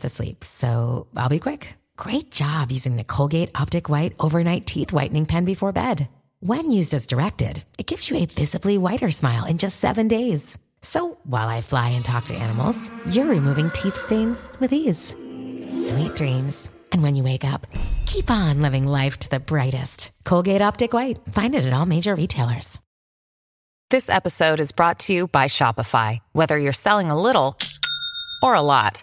fast asleep, so I'll be quick. Great job using the Colgate Optic White Overnight Teeth Whitening Pen before bed. When used as directed, it gives you a visibly whiter smile in just seven days. So while I fly and talk to animals, you're removing teeth stains with ease. Sweet dreams. And when you wake up, keep on living life to the brightest. Colgate Optic White. Find it at all major retailers. This episode is brought to you by Shopify. Whether you're selling a little or a lot,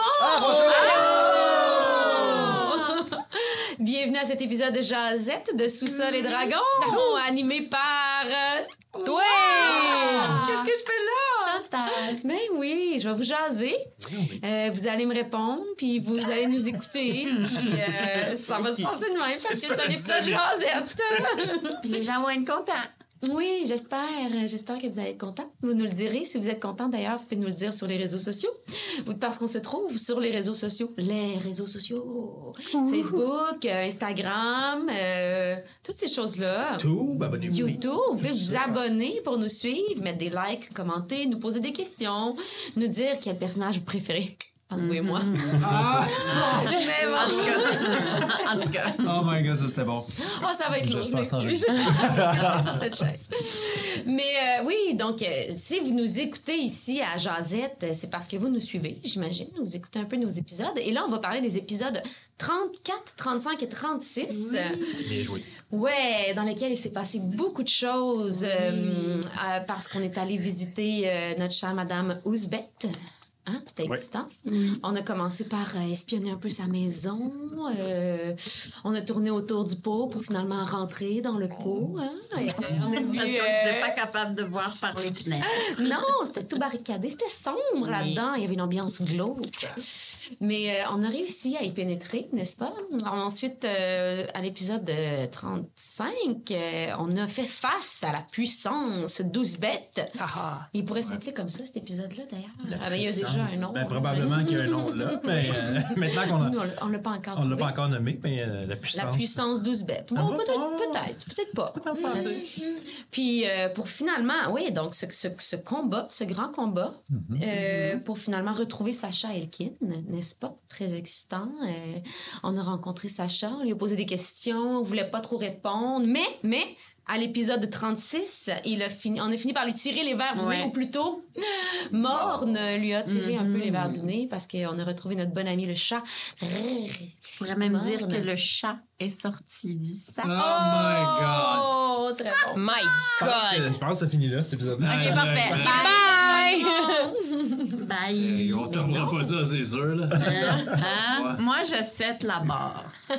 Bienvenue à cet épisode de Jazette de Sous-sol et Dragon, animé par... euh, Toi! Qu'est-ce que je fais là? Chantal! Ben oui, je vais vous jaser. Euh, vous allez me répondre, puis vous allez nous écouter. puis euh, ça va se passer de même parce que c'est un épisode Jazette. Puis les gens vont être contents. Oui, j'espère. J'espère que vous allez être contents. Vous nous le direz. Si vous êtes content, d'ailleurs, vous pouvez nous le dire sur les réseaux sociaux. Ou parce qu'on se trouve sur les réseaux sociaux. Les réseaux sociaux. Facebook, euh, Instagram, euh, toutes ces choses-là. Tout, abonnez-vous. YouTube, vous pouvez vous abonner pour nous suivre, mettre des likes, commenter, nous poser des questions, nous dire quel personnage vous préférez. Entre vous et moi. Ah! Mais. En tout cas. en tout cas. Oh my god, ça c'était bon. Oh, ça va être lourd, m'excuse. Je suis sur cette chaise. Mais euh, oui, donc, euh, si vous nous écoutez ici à Jazette, euh, c'est parce que vous nous suivez, j'imagine. Vous écoutez un peu nos épisodes. Et là, on va parler des épisodes 34, 35 et 36. Bien joué. Ouais, dans lesquels il s'est passé beaucoup de choses euh, euh, parce qu'on est allé visiter euh, notre chère Madame Ouzbeth. Hein, c'était Ouais. excitant. On a commencé par euh, espionner un peu sa maison. euh, on a tourné autour du pot pour finalement rentrer dans le pot. hein? Et, euh, on a vu, Parce qu'on euh, n'était pas capable de voir par les fenêtres. non, c'était tout barricadé. C'était sombre là-dedans. Il y avait une ambiance glauque. Mais euh, on a réussi à y pénétrer, n'est-ce pas? Alors, ensuite, euh, à l'épisode euh, 35, euh, on a fait face à la puissance d'Ouzbeth. Il pourrait s'appeler comme ça, cet épisode-là, d'ailleurs. Ben, déjà un nom. Ben, probablement qu'il y a un nom là, mais euh, maintenant qu'on Nous, a. on l'a- on l'a pas encore On l'a trouvé. pas encore nommé, mais euh, la puissance. La puissance. Ah, Bon, peut-être, bon, bon. peut-être, peut-être pas. Pensais? Puis euh, pour finalement, oui, donc ce, ce, ce combat, ce grand combat, Mm-hmm. euh, pour finalement retrouver Sacha Elkin, n'est-ce pas? Très excitant. Euh, on a rencontré Sacha, on lui a posé des questions, on voulait pas trop répondre, mais, mais, à l'épisode 36, il a fini, on a fini par lui tirer les verres du Ouais. nez, ou plutôt, Morne lui a tiré un peu les verres du nez parce qu'on a retrouvé notre bon ami le chat. Je pourrais même Morne. dire que le chat est sorti du sac. Oh my god! Oh, très bon. My Je pense que- God! Je pense que ça finit là, cet épisode. Ok, parfait. Bye! Bye. On tournera pas ça, c'est sûr. Là. Hein? Moi, je cède la barre.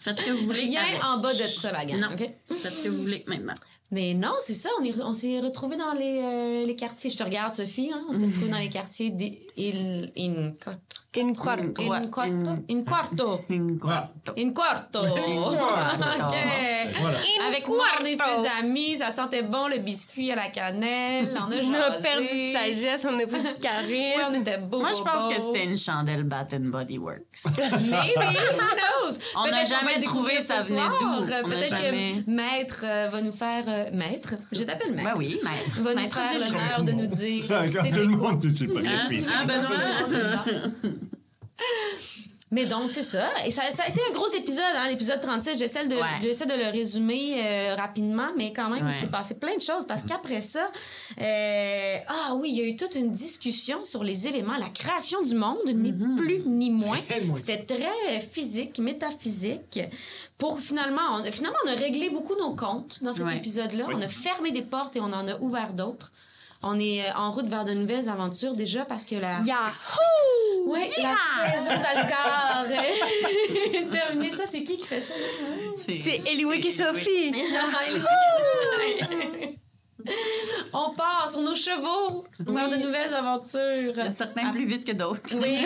Faites ce que vous voulez. Rien avec. en bas de ça, la gang. Non. OK? Faites ce que vous voulez maintenant. Mais non, c'est ça. On, est- on s'est retrouvés dans les, euh, les quartiers. Je te regarde, Sophie. Hein? On s'est retrouvés dans les quartiers des Il, in, In quarto. in, quarto? In quarto. In quarto. quarto. OK. Voilà. Avec Morne et ses amis, ça sentait bon le biscuit à la cannelle. On a, On a jasé. perdu de sagesse, on a pris du Ouais, on charisme. était beau. Moi, je pense que c'était une chandelle Bath and Body Works. Maybe, who knows? On n'a Peut-être jamais trouvé ça venait d'où? Peut-être jamais- que Maître euh, va nous faire... euh, maître? Je t'appelle Maître. Ben oui, maître. va nous faire de l'honneur de nous dire c'était tout le monde, c'est pas Hein? spécial. Hein, Benoît? Mais donc, c'est ça. Et ça, ça a été un gros épisode, hein, l'épisode 36. J'essaie de, Ouais. j'essaie de le résumer euh, rapidement, mais quand même, il Ouais. s'est passé plein de choses parce qu'après ça, euh, ah oui, il y a eu toute une discussion sur les éléments. La création du monde, ni plus ni moins. C'était très physique, métaphysique. Pour finalement, on, finalement, on a réglé beaucoup nos comptes dans cet Ouais. épisode-là. On a fermé des portes et on en a ouvert d'autres. On est euh, en route vers de nouvelles aventures déjà parce que la, Yahoo! oui, la saison d'Algar est terminée. Ça, c'est qui qui fait ça? là? C'est Eliwick et Sophie. On part sur nos chevaux pour faire de nouvelles aventures. Il y a certains plus vite que d'autres. Oui,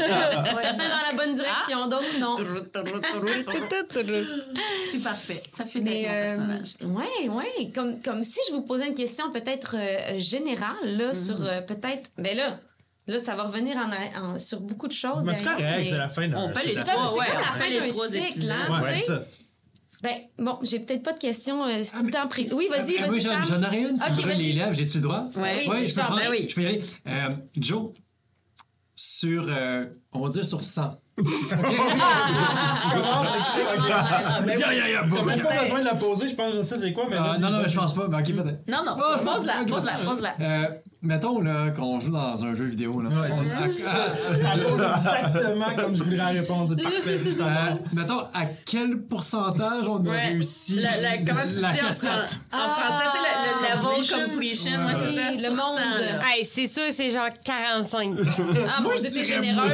certains dans la bonne direction, d'autres non. C'est parfait. Ça fait Mais mon euh, personnage. ouais, ouais, comme comme si je vous posais une question peut-être euh, générale là sur euh, peut-être ben là là ça va revenir en, en- sur beaucoup de choses. Mais c'est correct, mais- c'est la fin d'un On fait les C'est c'est comme, la- c'est ouais, comme la on fin d'un trois cycle, hein, Ouais, Ben bon, j'ai peut-être pas de questions euh, si t'en prie. Oui, vas-y, Ah, vas-y. oui, j'en, aurais une qui Ok, me brûle vas-y. les lèvres. J'ai-tu le droit? Ouais. Oui, je peux, prendre- ben oui. je peux y aller. Euh, Joe, sur, euh, on va dire sur 100. Yeah, yeah, yeah, boum. T'as pas besoin de la poser, je pense que je sais c'est quoi, mais Ah, non, non, vas-y. je pense pas. Ben, ok, peut-être. Non, non, Oh, pose-la, ok, pose-la, pose-la. Euh, mettons là, qu'on joue dans un jeu vidéo. Là. Ouais, On- ça. exactement comme je voudrais répondre. C'est parfait. euh, mettons, à quel pourcentage on a Ouais. réussi La, la, comment tu la dis en, cassette? en, en français, tu sais, le, le level Completion. ouais, c'est ça. Oui, le monde. Hey, c'est sûr, c'est genre 45. Ah, moi, j'étais généreuse.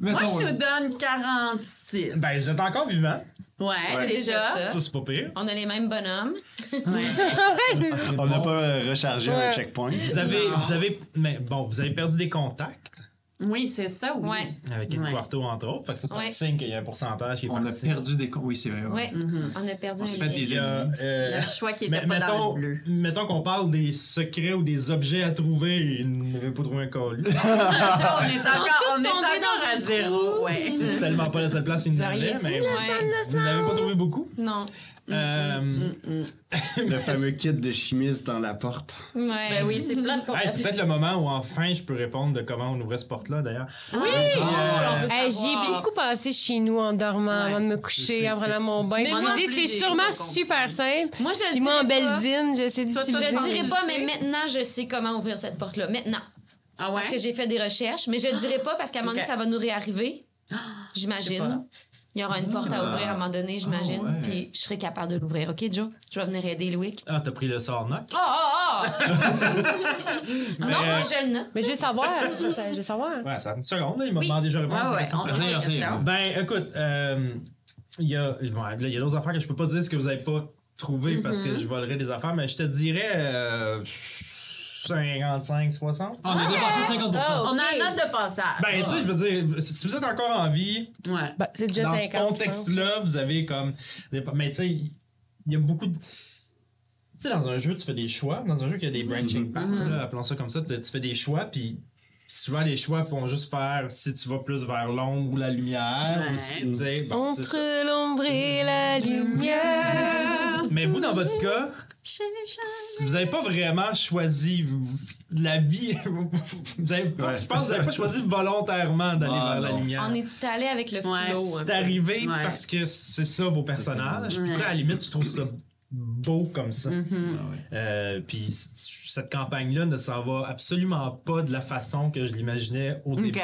Moi, Mettons, je nous donne 46. Ben, vous êtes encore vivant. Ouais, C'est déjà ça. Ça, c'est pas pire. On a les mêmes bonhommes. Ouais. On n'a pas euh, rechargé un Ouais. checkpoint. Vous avez, vous avez, mais bon, vous avez perdu des contacts Oui, c'est ça, oui. Ouais. avec Ouais. Eduardo entre autres. Fait que ça, c'est Ouais. un signe qu'il y a un pourcentage qui est on a perdu des. Oui, c'est vrai. Ouais. On a perdu On un s'est fait des Il y a, ennemis. euh, le choix qui était pas dans mettons, le bleu. mettons qu'on parle des secrets ou des objets à trouver et il n'avait pas trouvé un. Ça, on est encore, on est dans un zéro. Ouais. C'est tellement pas la seule place où il nous mais vous n'avez pas trouvé beaucoup. Non. Euh, Le fameux kit de chimiste dans la porte. Ouais. Ben oui, c'est plein de hey, c'est peut-être le moment où enfin je peux répondre de comment on ouvrait cette porte-là d'ailleurs. Oui! euh, on veut Hey, J'y ai savoir. beaucoup passé chez nous en dormant Ouais. avant de me coucher, en c'est- prenant mon bain. C'est j'ai sûrement super simple. Moi, je le Puis moi, en beldine, j'essaie d'utiliser. Je le dirais pas, mais maintenant, je sais comment ouvrir cette porte-là. Maintenant. Ah ouais? Parce que j'ai fait des recherches, mais je le dirais pas parce qu'à un moment donné, ça va nous réarriver. Sais J'imagine. Il y aura une porte à ouvrir à un moment donné, j'imagine. Ah ouais. Puis je serai capable de l'ouvrir. OK, Joe? Je vais venir aider Louis. Ah, t'as pris le sort knock. Oh, oh, oh! non, euh, mais je le note. Mais je veux savoir. je je veux savoir. Ouais, ça a une seconde, là, il m'a Oui. demandé déjà réponse. Ouais, à ouais, on merci. Ben, écoute, euh, il y a, bon, là, il y a d'autres affaires que je peux pas dire ce que vous avez pas trouvé parce Mm-hmm. que je volerais des affaires, mais je te dirais euh, 55, 60. Ah, on a dépassé 50 Oh. On a un note de passage. Ben, tu sais, je veux dire, si vous êtes encore en vie, Ouais. Ben, c'est déjà dans 50. ce je contexte-là, vous avez comme. Mais tu sais, il y a beaucoup de. Tu sais, dans un jeu, tu fais des choix. Dans un jeu qui a des branching paths, là, appelons ça comme ça, tu, tu fais des choix, puis souvent les choix font juste faire si tu vas plus vers l'ombre ou la lumière. Ouais. Ou si, tu sais, bon, c'est ça. Entre l'ombre et la lumière. Mais vous, dans votre cas, si vous n'avez pas vraiment choisi la vie, vous avez pas, Ouais. je pense que vous n'avez pas choisi volontairement d'aller Ah, vers la lumière. On est allé avec le Ouais. flow. C'est arrivé Ouais. parce que c'est ça vos personnages. Puis tu à la limite, je trouve ça beau comme ça. Euh, puis cette campagne-là ne s'en va absolument pas de la façon que je l'imaginais au début.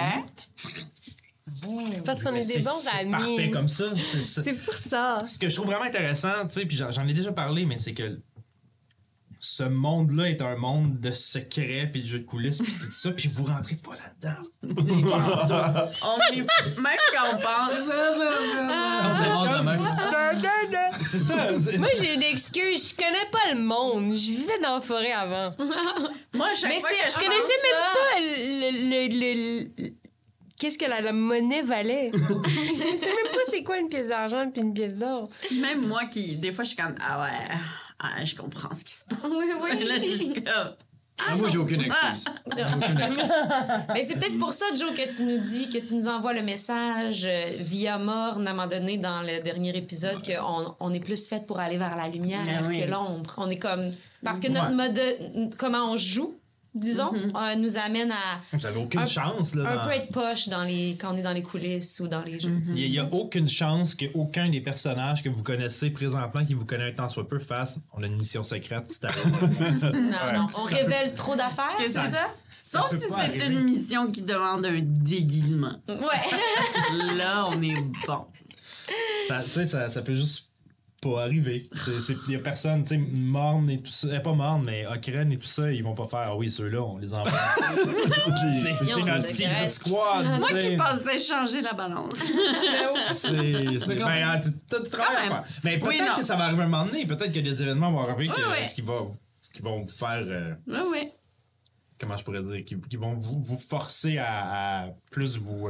Parce qu'on est des bons c'est amis. parfait comme ça. C'est- pour ça. ce que je trouve vraiment intéressant, tu sais, puis j'en ai déjà parlé, mais c'est que ce monde-là est un monde de secrets puis de jeux de coulisses puis tout ça, puis vous rentrez pas là-dedans. On est... Même quand on pense... On s'avance de même. C'est ça. c'est- Moi, j'ai une excuse. Je connais pas le monde. Je vivais dans la forêt avant. Moi, chaque Mais fois c'est- que je connaissais ça? même pas le. le, le- le- Qu'est-ce que la, la monnaie valait? je sais même pas c'est quoi une pièce d'argent puis une pièce d'or. Même moi qui, des fois, je suis comme, ah ouais, ah, je comprends ce qui se passe. Oui, oui. Là, je suis comme, Ah, moi, j'ai aucune excuse. Aucune excuse. Mais c'est peut-être pour ça, Joe, que tu nous dis, que tu nous envoies le message euh, via morne à un moment donné dans le dernier épisode qu'on on est plus fait pour aller vers la lumière Ah oui. que l'ombre. On est comme. Parce que notre Ouais. mode. de- comment on joue, disons, euh, nous amène à Vous avez aucune Un- chance. Là, un dans- peu être poche dans les, quand on est dans les coulisses ou dans les jeux. Il n'y a, aucune chance qu'aucun des personnages que vous connaissez présentement, qui vous connaît un tant soit peu, fasse on a une mission secrète, c'est à Non, non. On révèle trop d'affaires, c'est ça- ça? Sauf si c'est une mission qui demande un déguisement. Ouais. Là, on est bon. ça, tu sais, ça, ça peut juste pas arriver. Il y a personne, tu sais, Morne et tout ça, eh, pas Morne, mais Okren et tout ça, ils vont pas faire, ah oui, ceux-là, on les envoie. c'est notre squad. Moi qui pensais changer la balance. C'est. Ben, ah, tu- t'as du travail à même. faire. Mais Oui, peut-être que ça va arriver à un moment donné. Peut-être que des événements vont arriver qui vont vous faire. euh, comment je pourrais dire? Qui, vont vous, vous forcer à, à plus vous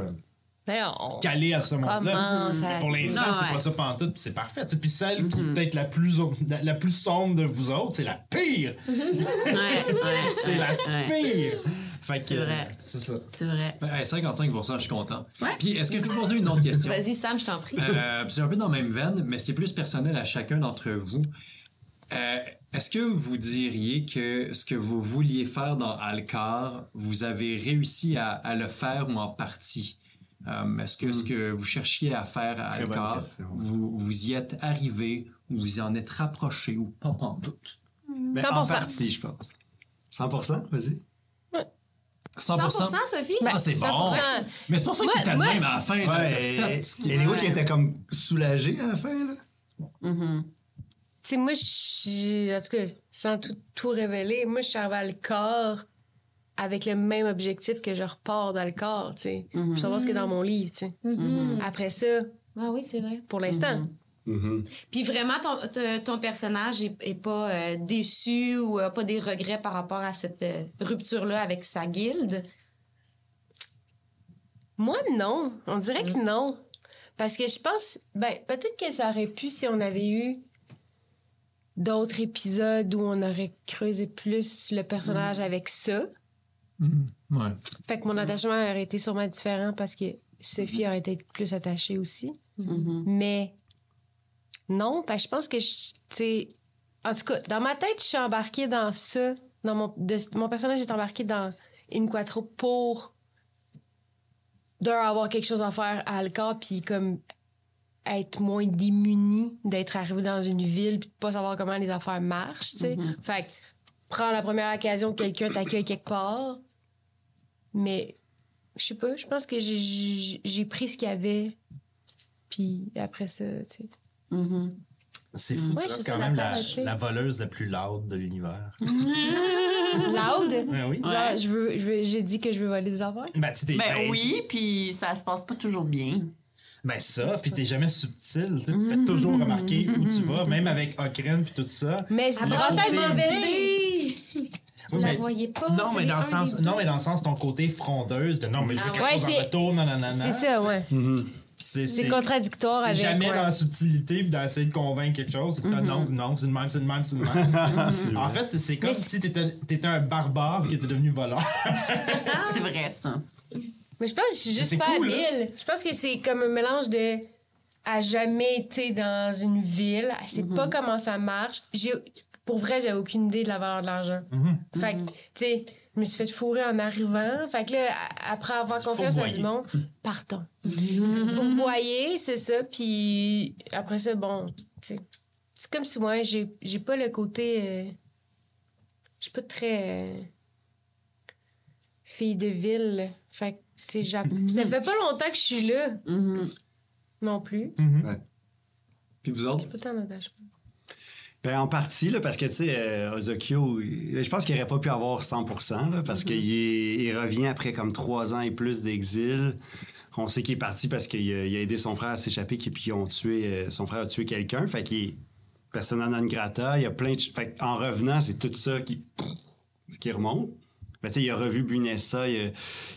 Mais on- caler à ce monde-là. Pour l'instant, c'est ouais. pas ça pantoute, puis c'est parfait. Puis celle qui est peut-être la plus, la, la plus sombre de vous autres, c'est la pire! Ouais, ouais. C'est la ouais. pire! Fait que, C'est vrai. C'est ça. C'est vrai. Ben, hey, 55 je suis content. Ouais. Puis, est-ce que je peux poser une autre question? Vas-y, Sam, je t'en prie. Euh, c'est un peu dans la même veine, mais c'est plus personnel à chacun d'entre vous. Euh, Est-ce que vous diriez que ce que vous vouliez faire dans Alcar, vous avez réussi à, à le faire ou en partie? Euh, Est-ce que ce que vous cherchiez à faire à Très question. vous, vous y êtes arrivé ou vous y en êtes rapproché ou pas en doute? Mais 100%. en partie, je pense. 100%, vas-y. 100%? 100%, Sophie? Ah, c'est bon! 100%. Mais c'est pour ça que t'étais même à la fin. là. Ouais, et, et Léo qui était comme soulagé à la fin, là? Mhm. Tu sais, moi, en tout cas, sans tout, tout révéler, moi, je suis arrivée à le corps avec le même objectif que je repars dans le corps, tu sais. Mhm. Je savoir ce qu'il y a dans mon livre, tu sais. Mhm. Après ça, Ah oui, c'est vrai. pour l'instant. Mhm. Puis vraiment, ton, ton personnage est, est pas euh, déçu ou a pas des regrets par rapport à cette euh, rupture-là avec sa guilde? Moi, non. On dirait Mm. que non. Parce que je pense, ben, peut-être que ça aurait pu si on avait eu d'autres épisodes où on aurait creusé plus le personnage Mm. avec ça. Mhm. Ouais. Fait que mon attachement aurait été sûrement différent parce que Sophie aurait été plus attachée aussi. Mhm. Mais non, parce que je pense que, je- tu sais, en tout cas, dans ma tête, je suis embarquée dans ça. Dans mon, de- mon personnage est embarqué dans une quattro pour d'un avoir quelque chose à faire à Alcar, puis comme être moins démuni d'être arrivé dans une ville puis de pas savoir comment les affaires marchent, tu sais. Fait que prends la première occasion que quelqu'un t'accueille quelque part. Mais je sais pas, je pense que j'ai- pris ce qu'il y avait. Puis après ça, tu sais. Mhm. C'est fou, Ouais, tu restes quand même la voleuse la plus loud de l'univers. Loud? Ouais, oui. Genre, Ouais. je veux, je veux- j'ai dit que je veux voler des affaires. Ben, tu t'es- Ben ben, oui, puis ça se passe pas toujours bien. Ben c'est ça, puis t'es jamais subtil, tu sais, tu fais toujours remarquer où tu vas, même avec Okren puis tout ça. Mais c'est brasse côté- le mauvais dé! Vous Oui, la voyez pas? Non, mais dans le sens, non, mais dans le sens ton côté frondeuse de non, mais je veux Ah quelque ouais. chose Ouais, en c'est- retour, non, non, non, C'est ça, ouais. C'est C'est contradictoire C'est avec. jamais ouais. dans la subtilité puis d'essayer de convaincre quelque chose. Que Non, non, c'est le même, c'est le même, c'est le même. en fait, c'est comme Mais si t'étais étais un barbare qui était devenu voleur. C'est vrai, ça. Mais je pense que je suis juste pas cool, hein? habile. Je pense que c'est comme un mélange de. a jamais été dans une ville, elle sait pas comment ça marche. J'ai, pour vrai, j'avais aucune idée de la valeur de l'argent. Mhm. Fait que, tu sais, je me suis fait fourrer en arrivant. Fait que là, après avoir confiance à du monde, partons. Vous voyez, c'est ça. Puis après ça, bon, tu sais. C'est comme si moi, j'ai, j'ai pas le côté. euh, je suis pas très. euh, fille de ville. Fait que, tu sais, ça fait pas longtemps que je suis là non plus. Puis vous autres? Pas tant d'attachement. Ben, en partie, là, parce que, tu sais, euh, Ozokyo, il- je pense qu'il aurait pas pu avoir 100 là, parce qu'il est- il revient après comme trois ans et plus d'exil. On sait qu'il est parti parce qu'il a, aidé son frère à s'échapper, puis puis ils ont tué, euh, son frère a tué quelqu'un. Fait qu'il est persona non grata. Il y a plein de. Fait en revenant, c'est tout ça qui, qui remonte. Ben, il a revu Bunessa, il a,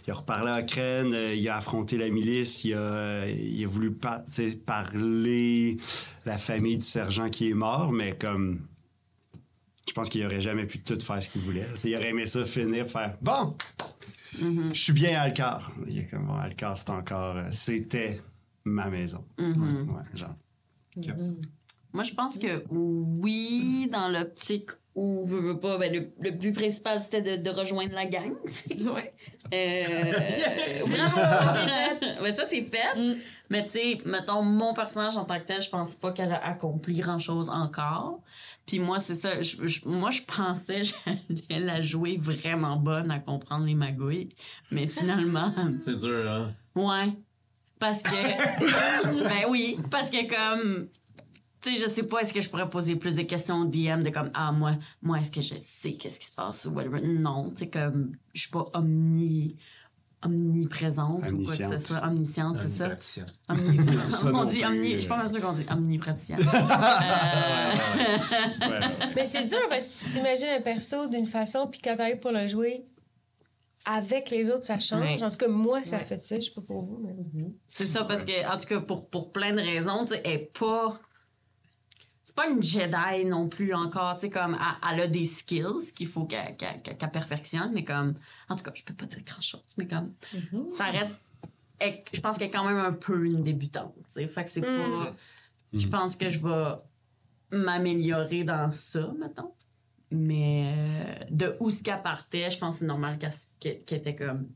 il a reparlé à Crène, euh, il a affronté la milice, il a, euh, il a voulu pa- tu sais, parler la famille du sergent qui est mort, mais comme. Je pense qu'il aurait jamais pu tout faire ce qu'il voulait. Il aurait aimé ça finir, faire Bon! Je suis bien à Alcar. Il est comme, bon, Alcar, c'est encore. euh, C'était ma maison. Ouais, genre. Moi, je pense que oui, dans l'optique où, veux, veux pas, ben, le, le plus principal, c'était de, de rejoindre la gang. tu sais. Ouais. Euh, bravo! Ouais, ça, c'est fait. Mais tu sais, mettons, mon personnage en tant que tel, je pense pas qu'elle a accompli grand-chose encore. Puis moi, c'est ça. je- je- moi, je pensais que j'allais la jouer vraiment bonne à comprendre les magouilles. Mais finalement, C'est dur, hein? Ouais. Parce que. ben oui. Parce que comme. Tu sais, je sais pas, est-ce que je pourrais poser plus de questions au DM de comme, ah, moi, moi est-ce que je sais qu'est-ce qui se passe ou whatever? Non, tu sais, comme, je suis pas omni. omniprésente ou quoi que ce soit. Omnisciente, c'est ça? On dit omni... euh. Je suis pas mal sûre qu'on dit omnipraticien. Ouais, ouais. Mais c'est dur parce que tu t'imagines un perso d'une façon, puis quand t'arrives pour le jouer, avec les autres, ça change. Ouais. En tout cas, moi, ça a fait ça. Je sais pas pour vous, mais... C'est ça, parce que, en tout cas, pour, pour plein de raisons, tu sais, elle est pas. C'est pas une Jedi non plus encore, tu sais, comme, elle, elle a des skills qu'il faut qu'elle qu'elle- qu'elle- qu'elle perfectionne, mais comme, en tout cas, je peux pas dire grand chose, mais comme, ça reste. elle- je pense qu'elle est quand même un peu une débutante, tu sais, fait que c'est pas. Je pense que je vais m'améliorer dans ça, mettons. Mais euh, de où ce qu'elle partait, je pense que c'est normal qu'elle était comme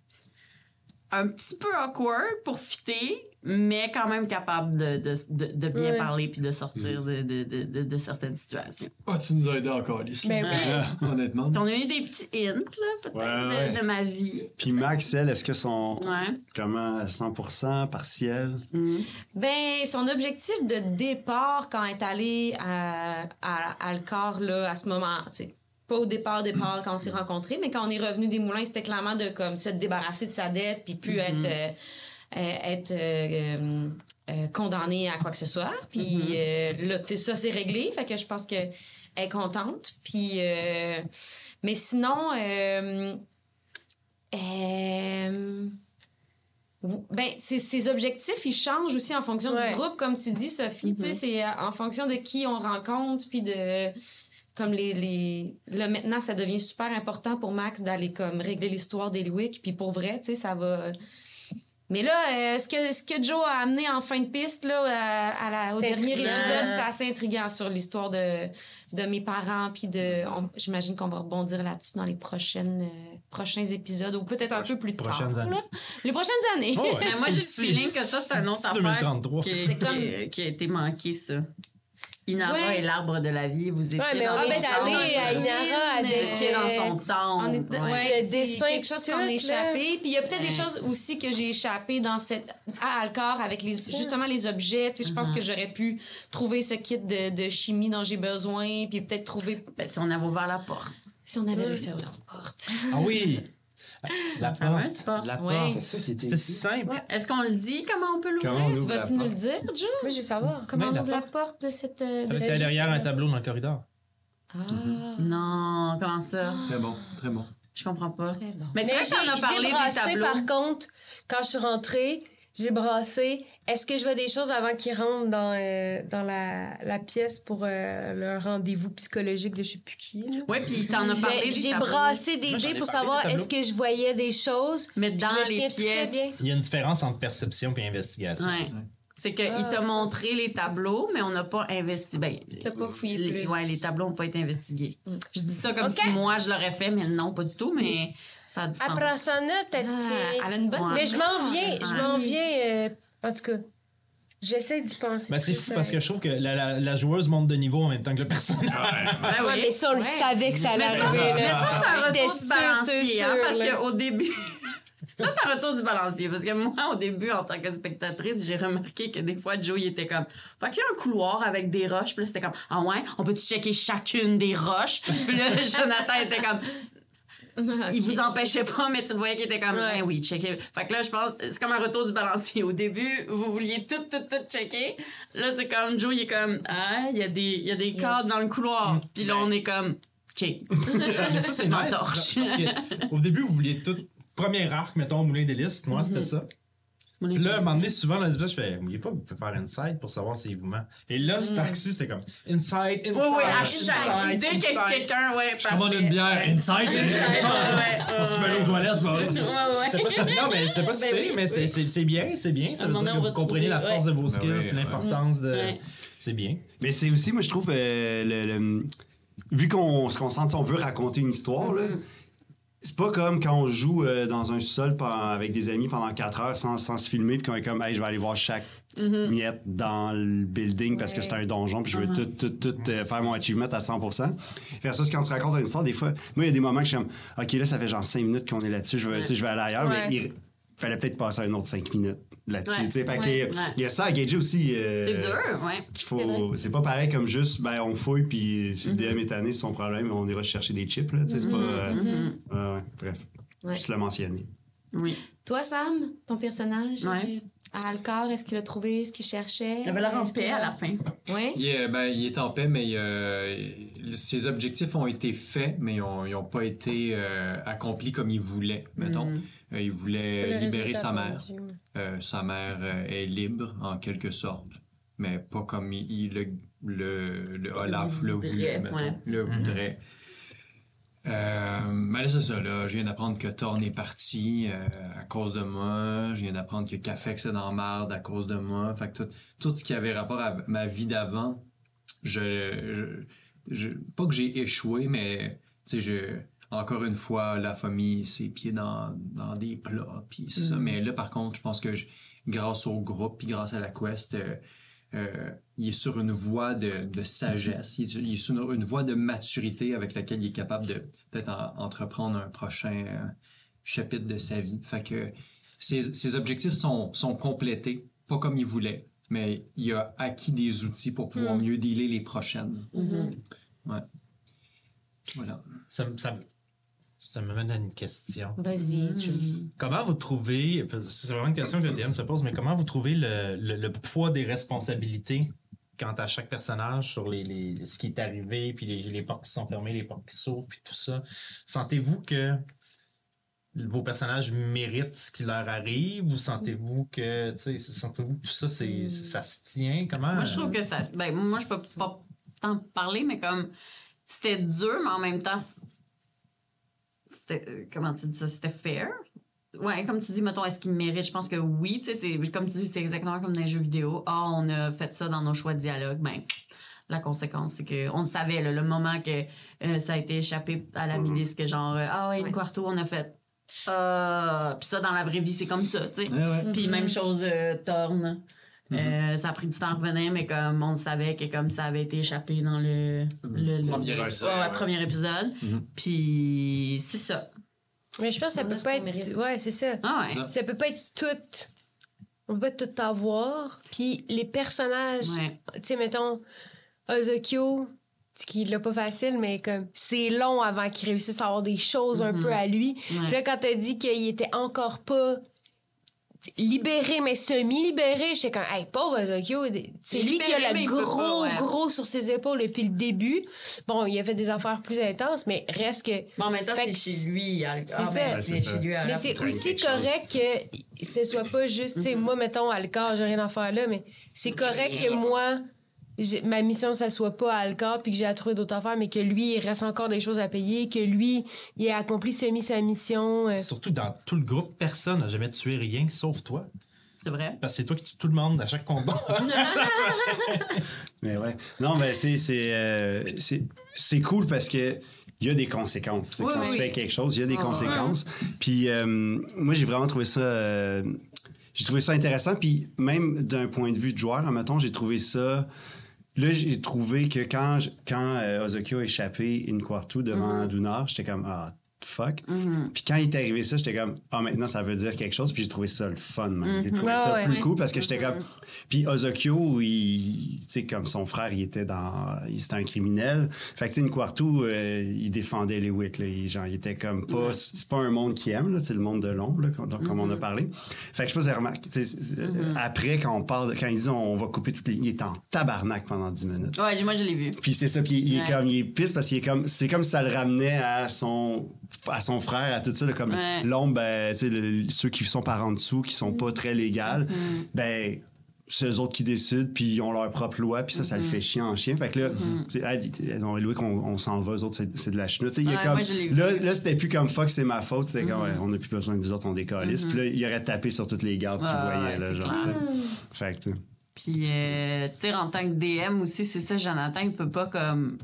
un petit peu awkward pour fitter, mais quand même capable de, de, de, de bien Ouais. parler puis de sortir de, de, de, de, de certaines situations. Ah, tu nous as aidé encore, Alice. Ben oui. Honnêtement. Puis on a eu des petits hints, là, peut-être, Ouais, de, ouais. de ma vie. Puis Max, elle, est-ce que son. Ouais. Comment 100% partiel? Mm. Ben, son objectif de départ quand elle est allée à, à, à Alcor, là, à ce moment, tu sais, pas au départ, départ, quand on s'est rencontrés, mais quand on est revenu des moulins, c'était clairement de comme se débarrasser de sa dette, puis plus être, euh, être euh, euh, euh, condamné à quoi que ce soit. Puis euh, là, ça, c'est réglé, fait que je pense que elle est contente. Puis, euh, mais sinon, euh, euh, ben, ses, ses objectifs, ils changent aussi en fonction Ouais. du groupe, comme tu dis, Sophie. Tu sais, c'est euh, en fonction de qui on rencontre, puis de... Comme les, les... Là, maintenant, ça devient super important pour Max d'aller comme régler l'histoire d'Eliwick. Puis pour vrai, tu sais, ça va... Mais là, euh, ce, que, ce que Joe a amené en fin de piste, là, à, à la- au dernier intriguant. épisode, c'était assez intriguant sur l'histoire de, de mes parents. Puis de... on- J'imagine qu'on va rebondir là-dessus dans les prochaines, euh, prochains épisodes, ou peut-être un peu plus tard. prochaines années. là. Les prochaines années. Oh, ouais. Mais moi, j'ai le feeling que ça, c'est un autre affaire 2033. qui, C'est qui- qui a été manqué, ça. Inara Ouais. et l'arbre de la vie, vous étiez Ouais, mais dans on son est allé à Inara avec... Vous dans euh, son temple. On est, ouais. ouais, Il y a des dessins quelque chose qu'on a échappé. Puis il y a peut-être des choses aussi que j'ai échappé dans cette à Alcor avec les justement les objets. Tu sais, je pense Uh-huh. que j'aurais pu trouver ce kit de, de chimie dont j'ai besoin, puis peut-être trouver Ben, si on avait ouvert la porte. si on avait réussi à ouvrir la porte. Ah oui! La Ah ouais, porte. c'est pas- La Ouais. porte. ça qui était C'était si simple. Est-ce qu'on le dit comment on peut l'ouvrir? Tu la vas-tu nous le dire, Joe? Moi, je veux savoir. Comment on la ouvre la porte de cette euh, de cette- C'est derrière un tableau dans le corridor. Ah, Non, comment ça? Très bon, très bon. Je comprends pas. bon. Mais tu Mais j'ai t'en as j'ai parlé des brassé, tableaux. par contre, quand je suis rentrée, j'ai brassé. Est-ce que je vois des choses avant qu'ils rentrent dans, euh, dans la, la pièce pour euh, leur rendez-vous psychologique de je sais plus qui? là? Ouais, puis t'en as parlé des J'ai brassé des dés pour savoir est-ce que je voyais des choses. Mais dans les pièces. bien. Il y a une différence entre perception et investigation. Ouais. C'est qu'il Ah. t'a montré les tableaux, mais on n'a pas investi. Ben, T'as pas fouillé les, plus. Ouais, les tableaux n'ont pas été investigués. Je dis ça comme si moi je l'aurais fait, mais non, pas du tout, mais ça a du sens. Apprends ça note, ta petite Ah, elle a une bonne Ouais. Mais je m'en viens, je m'en viens. euh, en tout cas, j'essaie d'y penser. Ben, c'est fou parce que je trouve que la, la- la joueuse monte de niveau en même temps que le personnage. Ben Ouais, mais ça, on le Ouais. savait que ça allait Mais ça, arriver. mais ça, c'est un retour du balancier, sûre, hein, sûre, parce là. qu'au début... ça, c'est un retour du balancier, parce que moi, au début, en tant que spectatrice, j'ai remarqué que des fois, Joe, il était comme... Fait qu'il y a un couloir avec des roches, puis là, c'était comme... Ah ouais, on peut-tu checker chacune des roches? Puis là, Jonathan était comme... Il vous empêchait pas, mais tu le voyais qu'il était comme, Ouais. Ben oui, checker. Fait que là, je pense, c'est comme un retour du balancier. Au début, vous vouliez tout, tout, tout checker. Là, c'est comme, Joe, il est comme, ah, il y a des, il y a des cadres dans le couloir. Puis là, on est comme, OK. Mais ça, c'est nice. Parce que, au début, vous vouliez tout. Premier arc, mettons, moulin d'hélice. Moi, c'était ça. Puis là, à un moment donné, souvent dans l'épisode, je fais, n'oubliez pas, vous pouvez faire inside pour savoir si vous ment. Et là, cet arc-ci, c'était comme inside, inside. Oui, oui, à inside, chaque. Dès que inside. quelqu'un, ouais. Je commande une bière, inside, ouais, parce qu'il aller aux toilettes, vrai. Ouais, ouais. C'était pas si- non, mais c'était pas si Ben pire, mais c'est- bien, c'est bien. Ça veut dire que vous comprenez la force de vos Ben skills oui, puis l'importance de. C'est bien. Mais c'est aussi, moi, je trouve, euh, le, le- vu qu'on se concentre, on veut raconter une histoire, là, c'est pas comme quand on joue euh, dans un sol avec des amis pendant 4 heures sans, sans se filmer, puis qu'on est comme, hey, je vais aller voir chaque petite miette dans le building parce que c'est un donjon, puis je veux tout, tout, tout euh, faire mon achievement à 100%. Versus quand tu racontes une histoire, des fois, moi, il y a des moments que je suis comme, OK, là, ça fait genre 5 minutes qu'on est là-dessus, je, veux- vais aller ailleurs, Ouais. mais il fallait peut-être passer un autre 5 minutes là-dessus. Ouais. tu sais. Fait que, Ouais. il y a ça à gager aussi. euh, C'est dur, ouais. qu'il faut c'est pas pareil comme juste ben on fouille puis si le DM est tanné c'est son problème on ira chercher des chips là tu sais c'est pas euh, ouais, ouais, bref Ouais. juste le mentionner Oui. Toi, Sam, ton personnage, Ouais. euh, à Alcor, est-ce qu'il a trouvé ce qu'il cherchait? Il avait l'air en paix à la fin. Oui? Il est, ben, il est en paix, mais euh, ses objectifs ont été faits, mais ils n'ont pas été euh, accomplis comme il voulait, mettons. Mm. Euh, il voulait libérer sa mère. Euh, sa mère euh, est libre, en quelque sorte, mais pas comme il, il le, le, le Olaf le voudrait, voulait, mettons. ouais. Le voudrait. Euh, mais c'est ça, là. Je viens d'apprendre que Thorn est parti euh, à cause de moi. Je viens d'apprendre que Cafex est dans la marde à cause de moi. Fait que tout, tout ce qui avait rapport à ma vie d'avant, je, je, je- Pas que j'ai échoué, mais, tu sais, je... Encore une fois, la famille, ses pieds dans, dans des plats, puis c'est ça. Mais là, par contre, je pense que je- grâce au groupe, puis grâce à la quest, euh, euh, il est sur une voie de, de sagesse, il est, il est sur une, une voie de maturité avec laquelle il est capable de peut-être en- entreprendre un prochain euh, chapitre de sa vie. Fait que ses, ses objectifs sont, sont complétés, pas comme il voulait, mais il a acquis des outils pour pouvoir mieux dealer les prochaines. Mhm. Ouais. Voilà. Ça, me- ça, me- ça me mène à une question. Vas-y. je- Comment vous trouvez, c'est vraiment une question que le DM se pose, mais comment vous trouvez le, le- le poids des responsabilités quant à chaque personnage sur les, les- ce qui est arrivé, puis les, les portes qui sont fermées, les portes qui s'ouvrent, puis tout ça? Sentez-vous que vos personnages méritent ce qui leur arrive ou sentez-vous que, tu sais, sentez-vous que tout ça, c'est, ça se tient? Comment? Moi, je trouve que ça. Ben, moi, je peux pas tant parler, mais comme. C'était dur, mais en même temps. C'était. euh, Comment tu dis ça? C'était fair? Ouais, comme tu dis, mettons, est-ce qu'il mérite? Je pense que oui. Tu sais, c'est- comme tu dis, c'est exactement comme dans les jeux vidéo. Ah, on a fait ça dans nos choix de dialogue. Ben, la conséquence, c'est qu'on le savait, là, le moment que euh, ça a été échappé à la milice, que genre, euh, ah Ouais. quarto, on a fait. Euh, puis ça, dans la vraie vie, c'est comme ça, tu sais. Ouais, ouais. Puis même chose, euh, Thorn. Euh, ça a pris du temps à revenir, mais comme on le savait que comme ça avait été échappé dans le, le, le- Premier épisode, ouais, ouais. premier épisode. Mhm. Puis c'est ça. Mais je pense que ça peut pas être. Ouais, c'est ça. Ah ouais. Ça. Ça peut pas être tout. On peut pas tout avoir. Puis les personnages, Ouais. tu sais, mettons, Ozokyo, qui l'a pas facile, mais comme c'est long avant qu'il réussisse à avoir des choses un peu à lui. Là, quand t'as dit qu'il était encore pas libéré, mais semi-libéré, j'étais comme, hey, pauvre Ozokyo, c'est lui qui a le gros, pas, ouais. gros sur ses épaules depuis le début. Bon, il a fait des affaires plus intenses, mais reste que. Mais en même temps, c'est chez lui. c'est ah, ça. ben, c'est chez lui. à Mais c'est aussi chose. correct que ce soit pas juste, tu sais, moi, mettons, Alcor, j'ai rien à faire là, mais c'est correct que moi, ma mission, ça soit pas à Alcor, puis que j'ai à trouver d'autres affaires, mais que lui, il reste encore des choses à payer, que lui, il a accompli semi sa mission. euh. Surtout dans tout le groupe, personne n'a jamais tué rien sauf toi. C'est vrai. Parce que c'est toi qui tues tout le monde à chaque combat. Mais ouais. Non, mais c'est c'est euh, c'est c'est cool parce que il y a des conséquences. Oui, quand oui. tu fais quelque chose, il y a des Ah, conséquences. Puis euh, moi, j'ai vraiment trouvé ça. euh, j'ai trouvé ça intéressant. Puis même d'un point de vue de joueur, mettons, j'ai trouvé ça. Là, j'ai trouvé que quand, je- quand euh, Ozokyo a échappé une quartou devant Mm-hmm. Dunar, j'étais comme ah fuck. Puis quand il est arrivé ça, j'étais comme ah maintenant ça veut dire quelque chose. Puis j'ai trouvé ça le fun. man. J'ai trouvé Ouais, ça ouais. plus cool parce que j'étais comme. Puis Ozokyo, il, tu sais comme son frère, il était dans, il c'était un criminel. Fait que tu sais, quartou, euh, il défendait les Wick. Là. Il, genre, il était comme pas, c'est pas un monde qu'il aime là, tu sais, le monde de l'ombre, comme, on a parlé. Fait que je sais pas si remarqué, euh, après quand on parle, quand il dit on va couper toutes les, il est en tabarnak pendant 10 minutes. Ouais, moi, je l'ai vu. Puis c'est ça, puis il, est comme, il est pisse parce qu'il est comme, c'est comme ça le ramenait à son, à son frère, à tout ça, comme Ouais. l'ombre, ben, le- ceux qui sont par en dessous, qui sont pas très légales, Mm-hmm. ben, c'est eux autres qui décident, puis ils ont leur propre loi, puis ça, ça le Mm-hmm. fait chier en chien. Fait que là, ont loué qu'on on s'en va, eux autres, c'est de la chenoute. Y a comme, là, là c'était plus comme fuck, c'est ma faute, c'était Mm-hmm. comme, ouais, on n'a plus besoin de vous autres, on décalisse. Puis là, il aurait tapé sur toutes les gardes qu'il Ouais, voyait, ouais, là, c'est genre. Fait que. Puis, euh, tu sais, en tant que DM aussi, c'est ça, Jonathan, il peut pas comme.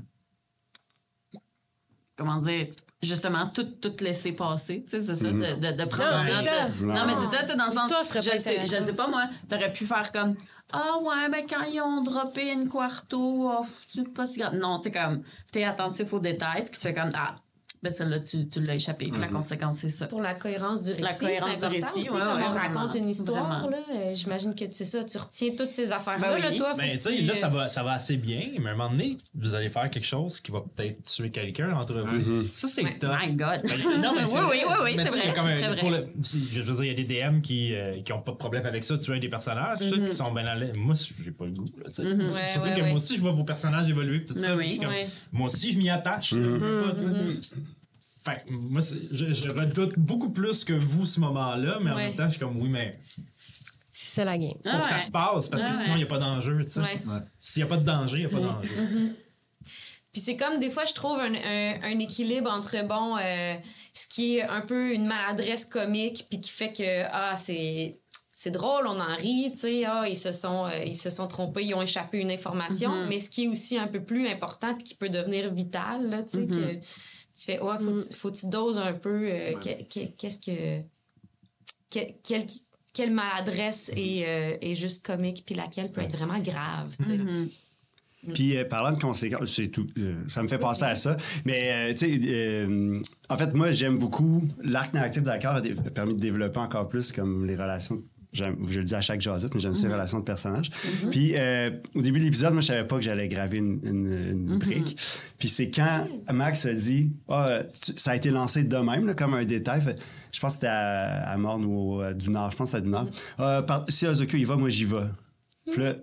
Comment dire? Justement, tout, tout laisser passer, tu sais, c'est ça, de, de, de prendre Non, note c'est ça. de- Non, mais c'est ça, tu dans le sens. Serait Je sais, je sais pas, moi, t'aurais pu faire comme. Ah, ouais, ben, quand ils ont droppé une quarto, oh, c'est pas si grave. Non, tu sais, comme, t'es attentif aux détails, puis tu fais comme. Ah, Ben, celle-là, tu, tu l'as échappé. La conséquence, c'est ça. Pour la cohérence du récit, La cohérence c'est du récit, aussi, ouais, quand ouais, on vraiment. raconte une histoire. Vraiment. Là, euh, j'imagine que c'est ça, tu retiens toutes ces affaires-là. Ben oui. là, toi, Ben, tu sais, tu, là, euh, ça va, ça va assez bien, mais à un moment donné, vous allez faire quelque chose qui va peut-être tuer quelqu'un entre vous. Ça, c'est tough. My God. Ben, tu sais, non, mais c'est Oui, vrai. oui, oui, oui, c'est tu sais, il y a vrai, comme très pour vrai. le- je veux dire, il y a des DM qui, euh, qui ont pas de problème avec ça, tuer un des personnages, tu sais, Mm-hmm. qui sont bien à l'aise. Moi, j'ai pas le goût, là, tu. Ouais, Surtout que moi aussi, je vois vos personnages évoluer, pis tout ça. Ben. Moi aussi, je m'y attache. Fait que moi, je, je redoute beaucoup plus que vous ce moment-là, mais en Ouais. même temps, je suis comme, oui, mais C'est ça la game. faut Ah que ça ouais. se passe, parce que Ah sinon, il ouais. n'y a pas d'enjeu, tu sais. Ouais. S'il n'y a pas de danger, il n'y a pas d'enjeu. Puis c'est comme des fois, je trouve un, un- un équilibre entre, bon, euh, ce qui est un peu une maladresse comique, puis qui fait que, ah, c'est. C'est drôle, on en rit, tu sais, ah, ils se sont euh, ils se sont trompés, ils ont échappé une information, mais ce qui est aussi un peu plus important puis qui peut devenir vital là, tu sais que tu fais ouais, faut que tu- faut que tu doses un peu euh, que- que- qu'est-ce que que- quelle quelle maladresse est, euh, est juste comique puis laquelle peut être vraiment grave, tu sais. Puis euh, parlant de conséquences, c'est tout. euh, ça me fait penser à ça. Mais euh, tu sais, euh, en fait, moi, j'aime beaucoup l'arc narratif d'accord a dé- permis de développer encore plus comme les relations. Je le dis à chaque jasette, mais j'aime ces relations de personnages. Puis euh, au début de l'épisode, moi, je savais pas que j'allais graver une, une- une brique. Puis c'est quand Max a dit, ah, tu- ça a été lancé de même, là, comme un détail. Fait- je pense que c'était à, à Morne ou au- du Nord. Je pense que c'était du Nord. Ah, par- si Ozokyo il va, moi j'y vais. Puis là,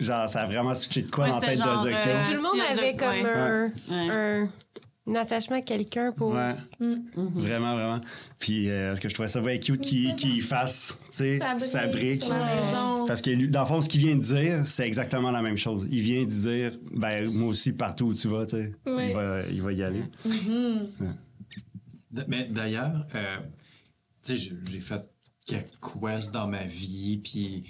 genre, ça a vraiment switché de quoi Ouais, dans la tête d'Ozokyo. euh, Tout le monde si, avait comme autres, un, Ouais. un, un attachement à quelqu'un pour. Ouais. Vraiment, vraiment. Puis, euh, parce que je trouvais ça bien cute qu'il qu'il fasse, tu sais, sa brique. sur la maison. Parce que lui, dans le fond, ce qu'il vient de dire, c'est exactement la même chose. Il vient de dire, ben, moi aussi, partout où tu vas, tu sais, Ouais. il, va, il va y aller. Mais d'ailleurs, euh, tu sais, j'ai- j'ai fait quelques quests dans ma vie, puis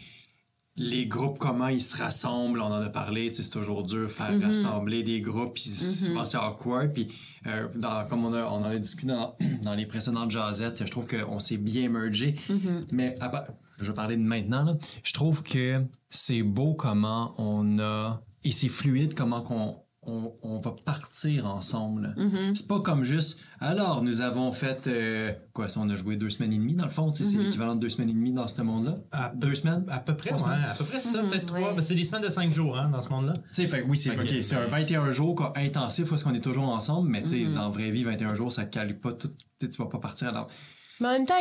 les groupes, comment ils se rassemblent, on en a parlé, c'est toujours dur de faire rassembler des groupes, puis souvent c'est awkward, puis euh, dans- comme on, a, on en a discuté dans, dans les précédentes jazettes, je trouve qu'on s'est bien mergé, mais à part- je vais parler de maintenant, là, je trouve que c'est beau comment on a, et c'est fluide comment qu'on on, on va partir ensemble. C'est pas comme juste, alors nous avons fait, euh, quoi, ça, on a joué deux semaines et demie dans le fond, c'est l'équivalent de deux semaines et demie dans ce monde-là. À peu- Deux semaines? À peu près, Trois ouais. semaines. À peu près ça, peut-être trois. ouais. Ben, c'est des semaines de cinq jours, hein, dans ce monde-là. Tu sais, oui, c'est Ok, ok, c'est un ben- 21 jours quoi, intensif est-ce qu'on est toujours ensemble, mais tu sais, dans la vraie vie, 21 jours, ça calcule pas tout. Tu vas pas partir alors. Mais en même temps,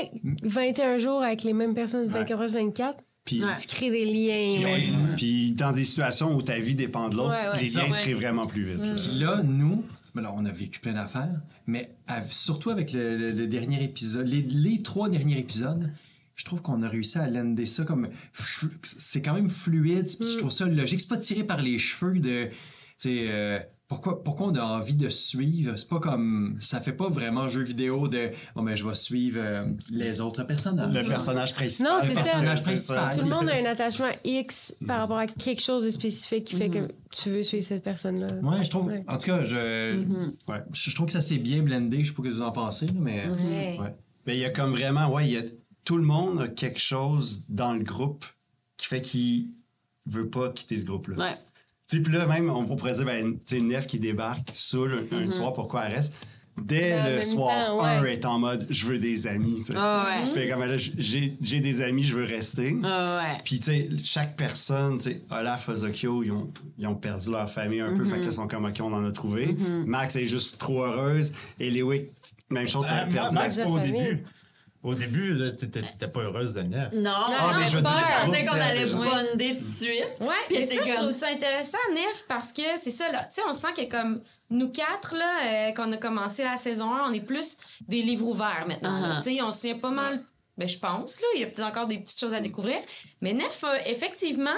21 jours avec les mêmes personnes 24 heures 24, Puis, Ouais. tu crées des liens. là. puis, puis dans des situations où ta vie dépend de l'autre, Ouais, ouais. les liens se créent vraiment plus vite. là. Puis là, nous, là, on a vécu plein d'affaires, mais surtout avec le, le- le dernier épisode, les, les trois derniers épisodes, je trouve qu'on a réussi à lender ça comme. C'est quand même fluide, puis je trouve ça logique. C'est pas tiré par les cheveux de. Tu sais. euh, pourquoi, pourquoi on a envie de suivre? C'est pas comme. Ça fait pas vraiment jeu vidéo de. Bon, ben, je vais suivre euh, les autres personnages. Le personnage principal. Non, c'est le ça. principal. Tout le monde a un attachement X par rapport à quelque chose de spécifique qui fait que tu veux suivre cette personne-là. Ouais, je trouve. Ouais. En tout cas, je, ouais, je, je trouve que ça s'est bien blendé. Je sais pas ce que vous en pensez, mais. Ouais. ouais. Mais il y a comme vraiment, ouais, il y a tout le monde a quelque chose dans le groupe qui fait qu'il veut pas quitter ce groupe-là. Ouais. Puis là, même, on pourrait dire, ben, tu sais, Nef qui débarque saoul un, un soir, pourquoi elle reste? Dès Ben, en le soir temps, 1 ouais. est en mode, je veux des amis, tu sais. Ah ouais. Fait comme là, j'ai j'ai des amis, je veux rester. Ah ouais. Puis, tu sais, chaque personne, tu sais, Olaf, Ozokyo, ils ont, ils ont perdu leur famille un peu, fait qu'ils sont comme, OK, on en a trouvé. Max est juste trop heureuse. Et Lewick, même chose, Euh, t'as perdu. Max, pas au famille. début. Au début, là, t'étais t'étais pas heureuse de. Non, Ah, mais je je pensais qu'on allait bonder tout de suite. Ouais, c'est ça, je comme- trouve ça intéressant, Nef, parce que c'est ça, là. Tu sais, on sent que comme nous quatre, là, euh, qu'on a commencé la saison 1, on est plus des livres ouverts maintenant. Uh-huh. Tu sais, on se tient pas mal. Ben, je pense, là. Il y a peut-être encore des petites choses à découvrir. Mais Nef, euh, effectivement,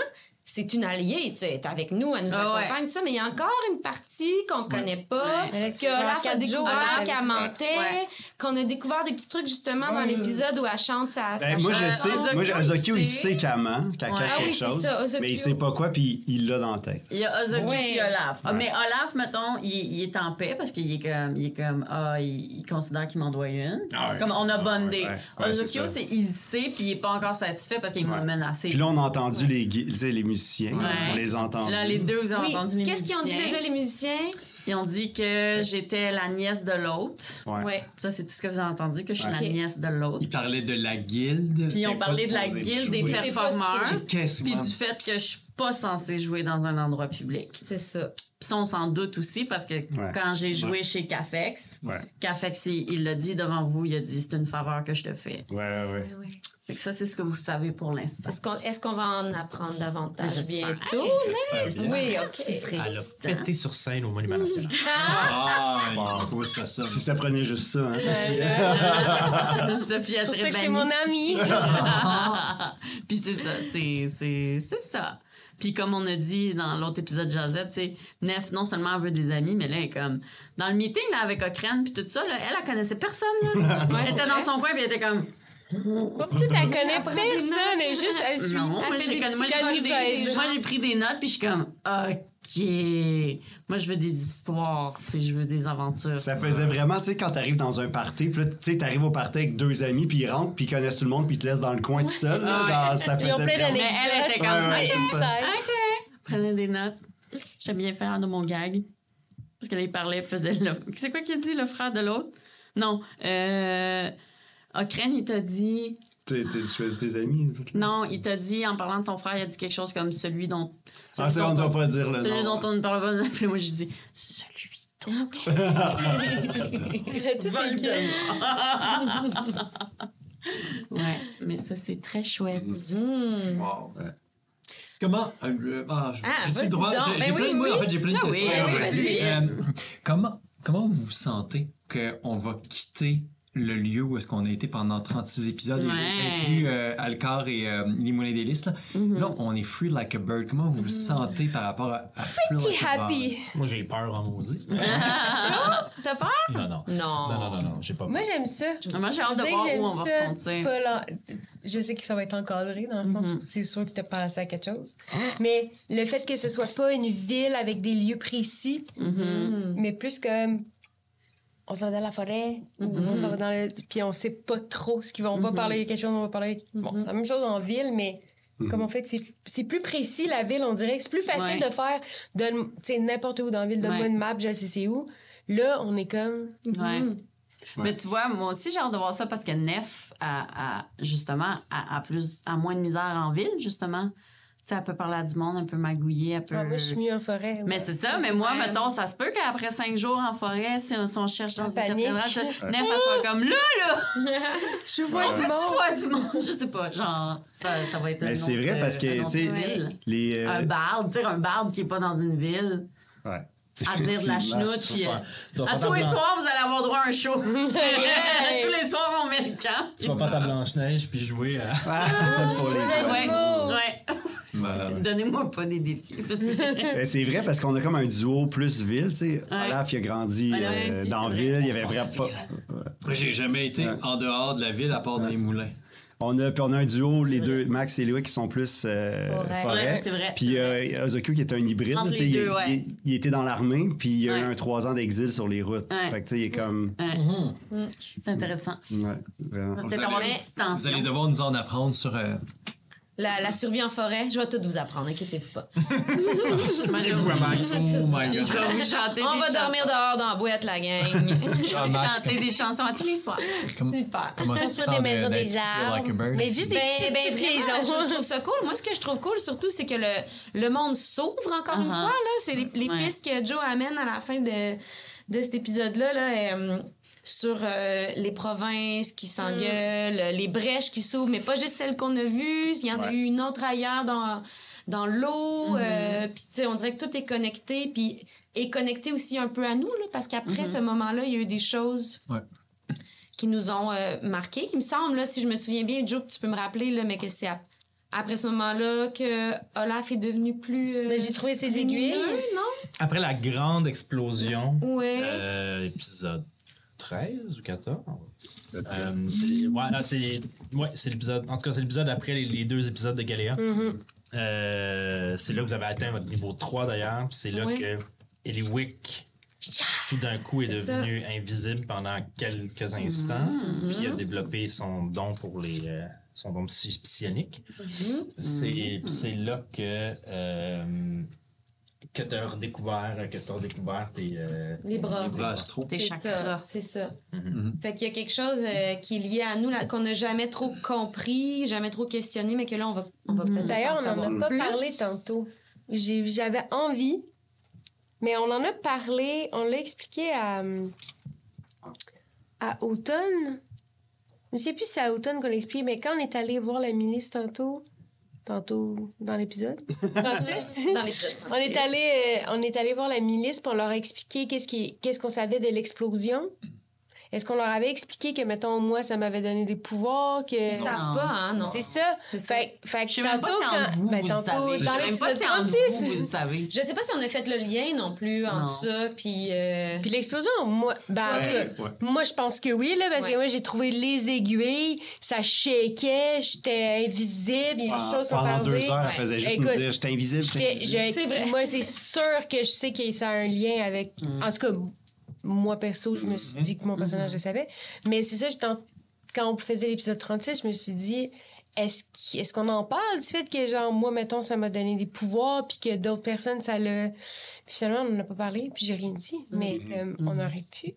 c'est une alliée, tu sais, elle est avec nous, elle nous Ah ouais. accompagne, tout ça, mais il y a encore une partie qu'on connaît pas, Ouais. que Olaf a découvert qu'elle mentait, Ouais. qu'on a découvert des petits trucs justement dans l'épisode où elle chante sa, sa Ben, moi, je sais. Ozokyo, Moi, Ozokyo, il sait. qu'elle ment, qu'elle Ouais. cache Ah quelque oui, chose. ça, mais il sait pas quoi, puis il l'a dans la tête. Il y a Ozokyo Ouais. et Olaf. Ah, Mais Olaf, mettons, il, il est en paix parce qu'il est comme, il est comme, ah, il, il considère qu'il m'en doit une. Ah ouais. Comme on a Ah bondé. Ozokyo, c'est il sait, puis il est pas encore satisfait parce qu'il m'a menacé. Puis là, on a entendu les, les musiciens. Ouais. On les a entendus. Là, les deux, vous avez Oui, entendu les qu'est-ce qu'ils ont dit déjà, les musiciens? Ils ont dit que j'étais la nièce de l'autre. Ouais. Ouais. Ça, c'est tout ce que vous avez entendu, que je suis Ouais. la nièce de l'autre. Il parlait de la guilde. Puis ils ont parlé de la guilde des performeurs. Qu'est-ce Puis du fait que je suis pas censée jouer dans un endroit public. C'est ça. Puis ça, on s'en doute aussi parce que quand j'ai joué chez Cafex, Ouais. Cafex, il l'a dit devant vous, il a dit c'est une faveur que je te fais. Ouais, ouais, ouais. Fait que ça, c'est ce que vous savez pour l'instant. Est-ce qu'on est va en apprendre davantage bientôt? Bien. Oui, OK. Ce serait Elle a pété sur scène au Monument National. Ah, tu fasses ça. Si ça prenait juste ça, hein, ça- Sophie, ça que c'est mon ami. Puis c'est ça, c'est, c'est, c'est ça. Puis comme on a dit dans l'autre épisode de Josette, tu sais, Nef, non seulement elle veut des amis, mais là, elle est comme... Dans le meeting là, avec Ockrent puis tout ça, là, elle, elle connaissait personne. Là. elle était dans son coin, puis elle était comme... Tu elle connais personne, elle est juste elle suit. Non, moi, Elle j'ai, moi, pris des, pris notes, puis je suis comme... OK. Moi, je veux des histoires, tu sais, je veux des aventures. Ça faisait vraiment, tu sais, quand t'arrives dans un party, puis tu sais, t'arrives au party avec deux amis, puis ils rentrent, puis ils connaissent tout le monde, puis ils te laissent dans le coin tout seul. là, genre, ça faisait plein vraiment- Mais elle était comme... Ouais, ouais, OK. Prenez des notes. J'aime bien faire de mon gag. Parce que là, il parlait, faisait le... C'est quoi qu'il a dit, le frère de l'autre? Non. Euh... Il t'a dit... Tu choisis tes amis. Non, il t'a dit, en parlant de ton frère, il a dit quelque chose comme celui dont... Ah, ça, on ne doit pas dire le Celui nom. dont on ne parle pas. Puis moi, je dis, celui dont... Good. Ouais, mais ça, c'est très chouette. Hmm. Wow. Comment. euh, ah, je- Ah, j'ai-tu le droit? J'ai Ben plein oui, de mots, oui. en fait, j'ai plein de Ah oui, questions. oui. Euh, comment, comment vous vous sentez qu'on va quitter le lieu où est-ce qu'on a été pendant 36 épisodes, Ouais. inclus euh, Alcar et euh, les Moulins des Listes, là. Mm-hmm. Là, on est free like a bird. Comment vous vous sentez par rapport à, à free Pretty like a bird? happy. Moi, j'ai peur en maudit. T'as peur? Non, non. Non. Non, non, non, non, j'ai pas peur. Moi, j'aime ça. Moi, j'ai hâte de voir que j'aime où on va retomber. Je sais que ça va être encadré dans le sens Mm-hmm. où c'est sûr que tu passé à quelque chose. Mais le fait que ce soit pas une ville avec des lieux précis, Mm-hmm. mais plus comme on s'en va dans la forêt, ou Mm-hmm. on s'en va dans le... puis on sait pas trop ce qu'ils vont. On va parler de quelque chose, on va parler. Mm-hmm. Bon, c'est la même chose en ville, mais. Comme on fait que c'est- c'est plus précis la ville, on dirait que c'est plus facile Ouais. de faire sais n'importe où dans la ville donne-moi Ouais. une map, je sais c'est où. Là, on est comme Ouais. Mais tu vois, moi aussi, j'ai hâte de voir ça parce que Nef, a, a- justement, a, a plus, a moins de misère en ville, justement. Sais, elle peut parler à du monde, un peu magouiller, elle peut... Ah, moi je suis mieux en forêt. Mais ouais. c'est ça, mais moi, mettons, ça se peut qu'après cinq jours en forêt, si on, si on cherche dans une cathédrale, ça- Nef, elle soit comme là, là! je vois On du monde. du monde? Je sais pas, genre, ça, ça va être un Mais c'est vrai parce euh, que, un autre tu sais, les. euh, Un tu sais, un barde qui est pas dans une ville, ouais. à dire de la chenoute, puis... euh, À tous les blanche- soirs, vous allez avoir droit à un show. tous les soirs, on met le camp. Tu vas faire ta Blanche-Neige puis jouer à. Pour les Ouais, ouais. Malade. Donnez-moi pas des défis. que- Ben, c'est vrai parce qu'on a comme un duo plus ville, tu sais. Olaf, il a grandi euh, dans la ville, il y avait vraiment pas. Moi, j'ai jamais été Ouais. en dehors de la ville à part dans les moulins. On a, puis on a un duo, les deux, Max et Louis, qui sont plus euh, Forêt. forêt. Ouais, c'est vrai, Puis euh, qui est un hybride. Il, deux, ouais. il- il était dans l'armée, puis il a eu Ouais. un trois ans d'exil sur les routes. Ouais. Fait que tu sais, il est comme. Ouais. C'est intéressant. Ouais, allez- Vous allez devoir nous en apprendre sur. euh, La, la survie en forêt, je vais tout vous apprendre, inquiétez-vous pas. Oh my Je god. vais vous chanter On des va chansons. dormir dehors dans la boîte, la gang. Je vais Ah, chanter des chansons à tous les soirs. Comme- Super. Comment tu sens des de- maisons, des arbres. like? Mais juste des Ben, petites, ben, petites vraiment, je, je trouve ça cool. Moi, ce que je trouve cool, surtout, c'est que le, le monde s'ouvre encore une Uh-huh. fois. Là. C'est les, les Ouais. pistes que Joe amène à la fin de, de cet épisode-là. Là, euh, sur euh, les provinces qui s'engueulent, les brèches qui s'ouvrent, mais pas juste celles qu'on a vues. Il y en a Ouais. eu une autre ailleurs dans, dans l'eau. euh, Puis, tu sais, on dirait que tout est connecté. Puis, est connecté aussi un peu à nous, là, parce qu'après ce moment-là, il y a eu des choses Ouais. qui nous ont euh, marqués. Il me semble, là, si je me souviens bien, Joe, tu peux me rappeler, là, mais que c'est ap- après ce moment-là que Olaf est devenu plus. euh, Mais j'ai trouvé ses aiguilles. non? Après la grande explosion, Ouais. euh, épisode 13 ou 14. Euh, c'est- ouais, l'épisode. En tout cas, c'est l'épisode après les, les deux épisodes de Galéa. Mm-hmm. Euh, c'est là que vous avez atteint votre niveau 3 d'ailleurs. puis C'est là que Eliwick, tout d'un coup, est, C'est devenu invisible pendant quelques instants. Mm-hmm. Puis il a développé son don pour les. euh, son don psy- psionique. Mm-hmm. C'est puis c'est là que. Que t'as redécouvert, que t'as redécouvert tes. euh, Les bras. Les bras. Tes C'est chakras. ça, c'est ça. Mhm. Fait qu'il y a quelque chose euh, qui est lié à nous, qu'on n'a jamais trop compris, jamais trop questionné, mais que là, on va, on va peut-être D'ailleurs, on n'en a pas plus. parlé tantôt. J'avais envie, mais on en a parlé, on l'a expliqué à, à Automne. Je ne sais plus si c'est à Automne qu'on l'a expliqué, mais quand on est allé voir la milice tantôt, tantôt dans l'épisode, Dans l'épisode. on est allé, euh, on est allé voir la milice pour leur expliquer qu'est-ce qui, qu'est-ce qu'on savait de l'explosion. Est-ce qu'on leur avait expliqué que, mettons, moi, ça m'avait donné des pouvoirs, que... Ils savent pas, hein, non. C'est ça. C'est ça. Fait, fait que Je sais même pas tantôt, si en quand- vous, ben, vous tantôt, savez. Je dans sais même pas l'épisode si en 36, vous, vous le savez. Je sais pas si on a fait le lien non plus entre Non. ça, puis... euh, Puis l'explosion, moi, ben, en tout Ouais, cas, ouais. moi, je pense que oui, là, parce Ouais. que moi, j'ai trouvé les aiguilles, ça shakeait, j'étais invisible, il y a des choses qui sont Pendant deux heures, elle faisait juste Écoute, nous dire J'étais invisible, j'étais invisible. je- C'est vrai. Moi, c'est sûr que je sais que ça a un lien avec. En tout cas, moi, perso, je me suis dit que mon personnage le savait. Mais c'est ça, j'étais en- quand on faisait l'épisode 36, je me suis dit. Est-ce qu'- est-ce qu'on en parle du fait que, genre, moi, mettons, ça m'a donné des pouvoirs, puis que d'autres personnes, ça l'a. Puis finalement, on n'en a pas parlé, puis j'ai rien dit. Mais euh, on aurait pu.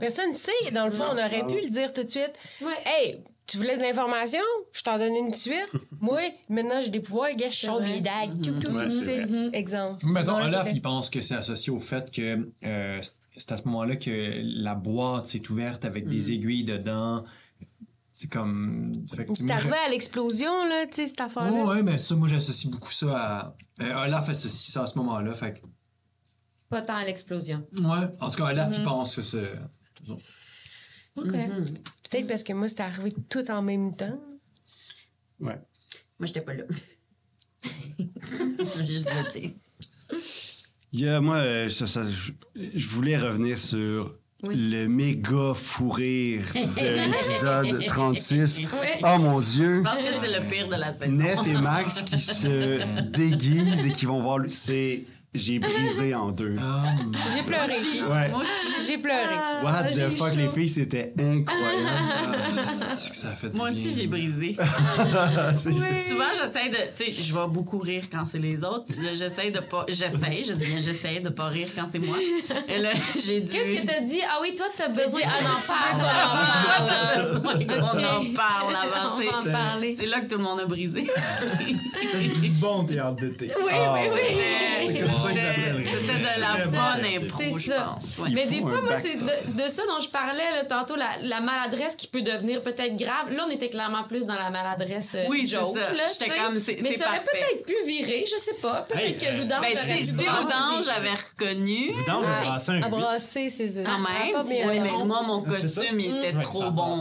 Personne ne sait. Dans le fond, on aurait pu le dire tout de suite. Ouais. Hey, tu voulais de l'information? Je t'en donne une tout de suite. Moi, maintenant, j'ai des pouvoirs, gars, je sors des dagues. Tout, tout, Ouais, sais. vrai. Exemple. Mettons, Ouais, Olaf, il pense que c'est associé au fait que euh, c'est à ce moment-là que la boîte s'est ouverte avec des aiguilles dedans. C'est comme. C'est arrivé à l'explosion, là, tu sais, cette affaire-là. Ouais, ouais, mais ça, moi, j'associe beaucoup ça à. euh, Olaf associe ça à ce moment-là. Fait que- Pas tant à l'explosion. Ouais. En tout cas, Olaf, Mm-hmm. il pense que c'est. OK. Peut-être parce que moi, c'était arrivé tout en même temps. Ouais. Moi, j'étais pas là. Juste le dire. Il y a, moi, euh, ça- ça- je, je voulais revenir sur le méga fou rire de l'épisode 36. Oh mon Dieu! Je pense que c'est le pire de la scène. Nef et Max qui se déguisent et qui vont voir. C'est. J'ai brisé en deux. J'ai pleuré. Ouais. Moi aussi. J'ai pleuré. What the fuck, les filles, c'était incroyable. C'est que ça a fait du Moi aussi, j'ai brisé. C'est- Souvent, j'essaie de. Tu sais, je vais beaucoup rire quand c'est les autres. J'essaie de pas. J'essaie, je dis bien, j'essaie de pas rire quand c'est moi. Et là, j'ai dû. Qu'est-ce que t'as dit? Ah oui, toi, t'as besoin Ah, d'en parler. T'as besoin qu'on en parle avant. C'est- en. C'est là que tout le monde a brisé. du bon théâtre d'été. Oui, Ah, oui, oui. C'est comme ça que j'appellerais. C'était de la bonne bon. impro, C'est je ça. pense. ouais. Mais des fois, moi, c'est de, de ça dont je parlais là, tantôt, la, la maladresse qui peut devenir peut-être grave. Là, on était clairement plus dans la maladresse euh, Oui, joke. ça. là, J'étais tu sais. comme, c'est- Mais ça aurait peut-être pu virer, je sais pas. Peut-être Hey, que euh, Loudange Ben, aurait pu si. Loudange avait reconnu, Vidange a brassé un À 8. brasser, c'est quand même, mais moi, mon ça? costume, il était trop a bon.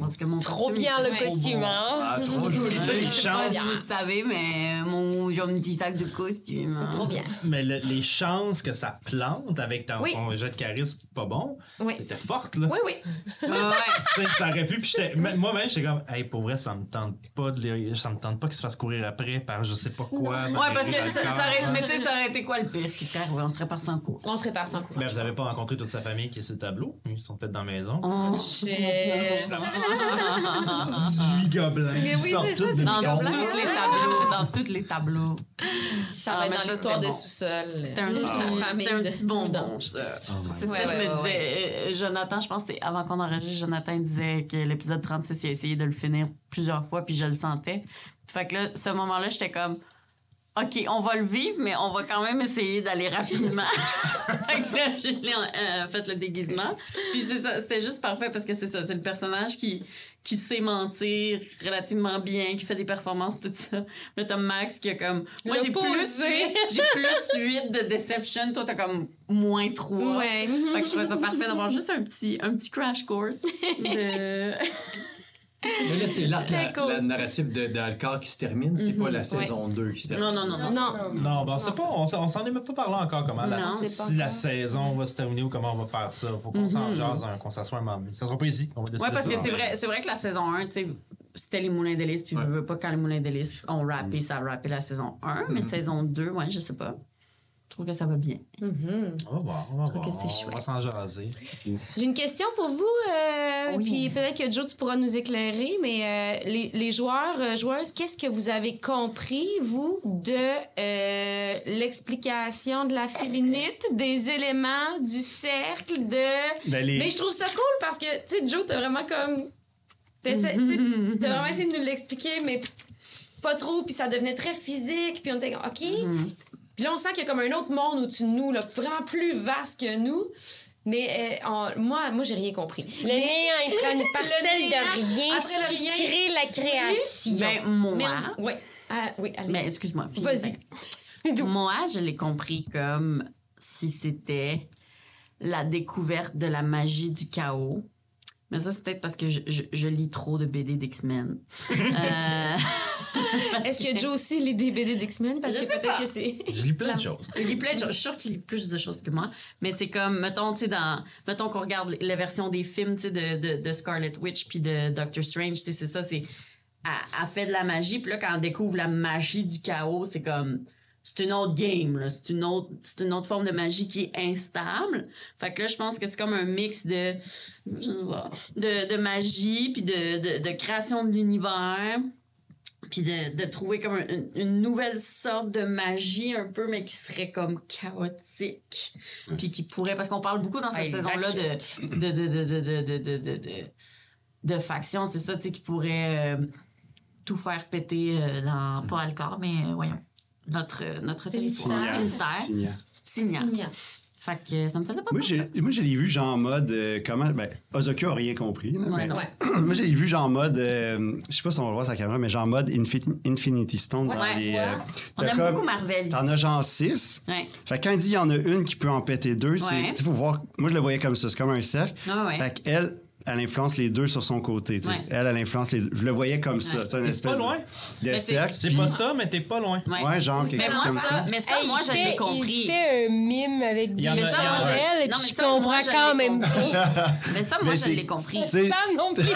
Parce que mon Trop bien le costume, hein? Ah, trop joli. Tu sais, Je sais pas chances. si vous le savez, mais mon j'ai un petit sac de costume. hein. Trop bien. Mais le- les chances que ça plante avec ton, Oui. ton jet de charisme pas bon, Oui. c'était forte, là. Oui, oui. Ouais. Ça aurait pu. Puis j'étais- m- moi-même, j'étais comme, hey, pour vrai, ça me tente pas de les- ça me tente pas qu'il se fasse courir après par je sais pas quoi. Ouais, parce que dans ça, corps. ça aurait, mais tu sais, ça aurait été quoi le pire qui serait? On serait parti en cours. On se répare sans courant. Ben, vous avez pas rencontré toute sa famille qui est sur le tableau? Ils sont peut-être dans la maison. Oh, 18 gobelins. Mais Ils oui, sortent ça, tous c'est des Dans gobelins. tous les tableaux, dans tous les tableaux. Ça Ah, va être mais dans l'histoire de bon. C'était un, Famille c'était un de petit bonbon, ça. Oh C'est Ouais, ça, je ouais, me ouais, disais. euh, Jonathan, je pense que c'est avant qu'on enregistre, Jonathan disait que l'épisode 36, il a essayé de le finir plusieurs fois, puis je le sentais. Fait que là, ce moment-là, j'étais comme. OK, on va le vivre, mais on va quand même essayer d'aller rapidement. fait que là, j'ai euh, fait le déguisement. Puis c'est ça, c'était juste parfait parce que c'est ça, c'est le personnage qui, qui sait mentir relativement bien, qui fait des performances, tout ça. Mais t'as Max qui a comme. Moi, j'ai plus, L'opposé. huit- j'ai plus 8 de Deception. Toi, t'as comme moins 3. Ouais. Fait que je trouvais ça parfait d'avoir juste un petit, un petit crash course de. Mais là, c'est l'arc, la, Très cool. la narrative de qui se termine, c'est pas la saison 2 qui se termine. Non, non, non, non. Non. Non, ben on sait pas, on, s'en- on s'en est même pas parlé encore comment la, si la saison va se terminer ou comment on va faire ça. Faut qu'on s'en jase, hein, qu'on s'assoie un moment. Ça sera pas ici. On va décider Ouais, parce que c'est vrai, c'est vrai que la saison 1, tu sais, c'était les Moulins d'Hélice, puis je veux pas quand les Moulins d'Hélice ont rappé, ça a rappé la saison 1, mais saison 2, ouais, je sais pas. Je trouve que ça va bien. Mhm. On va voir, on va voir. que On va s'en jaser. J'ai une question pour vous, euh, Oui. puis peut-être que Joe, tu pourras nous éclairer, mais euh, les, les joueurs, euh, joueuses, qu'est-ce que vous avez compris, vous, de euh, l'explication de la félinite, des éléments, du cercle, de... Ben, les- Mais je trouve ça cool parce que, tu sais, Joe, t'as vraiment comme... T'as vraiment essayé de nous l'expliquer, mais pas trop, puis ça devenait très physique, puis on était comme, OK. Puis là, on sent qu'il y a comme un autre monde au-dessus de nous, là, vraiment plus vaste que nous. Mais euh, on- moi, moi j'ai rien compris. Le Mais- néant, il prend une Le parcelle néant, de rien, ce qui rien. crée la création. Ben, moi, mais-. Ah, oui, allez. mais excuse-moi. finis. Vas-y. Ben, Moi, je l'ai compris comme si c'était la découverte de la magie du chaos. Mais ça, c'est peut-être parce que je, je- je lis trop de BD d'X-Men. Euh, Est-ce que Joe aussi lit des BD d'X-Men? Parce Je que peut-être que c'est. Je lis plein de choses. Il lit plein de choses. Je suis sûre qu'il lit plus de choses que moi. Mais c'est comme, mettons, tu sais, dans, mettons qu'on regarde la version des films, tu sais, de, de, de Scarlet Witch puis de Doctor Strange, tu sais, c'est ça, c'est, elle, elle fait de la magie. Puis là, quand on découvre la magie du chaos, c'est comme, c'est une autre game, là. C'est une autre, c'est une autre forme de magie qui est instable. Fait que là, je pense que c'est comme un mix de, je sais pas, de, de magie puis de, de, de création de l'univers puis de, de, trouver comme une, nouvelle sorte de magie un peu mais qui serait comme chaotique puis qui pourrait parce qu'on parle beaucoup dans cette saison là de de de de de de de, de, de factions c'est ça tu sais qui pourrait tout faire péter dans mmh. pas Alcor mais voyons notre notre territoire Signa. Signa fait que ça me faisait pas Moi, j'ai- moi, je l'ai vu genre en mode. euh, comment. Ben, Ozokyo a rien compris. là, Ouais, mais- non. moi, je l'ai vu genre en mode. euh, je sais pas si on va voir sa caméra, mais genre en mode Infin- Infinity Stone dans Ouais, les. ouais. euh, on t'as aime beaucoup Marvel T'en as genre six. ouais Fait que quand il dit il y en a une qui peut en péter deux, c'est. Ouais. Tu sais, faut voir. Moi, je le voyais comme ça. C'est comme un cercle. Ah ouais. Fait qu'elle, elle influence les deux sur son côté. Ouais. Elle, elle influence les deux. Je le voyais comme ça. Ouais. tu sais, une T'es espèce pas de- loin. de c'est- cercle. C'est pas ça, mais t'es pas loin. Ouais, genre quelque chose moi comme ça ça. mais ça Hey, moi je l'ai compris Il fait un mime avec des Mais ça, moi, je- et non, mais je ça, moi, comprends je quand l'ai même compris. pas. mais ça moi Mais je c'est- l'ai compris sais, Femme non plus.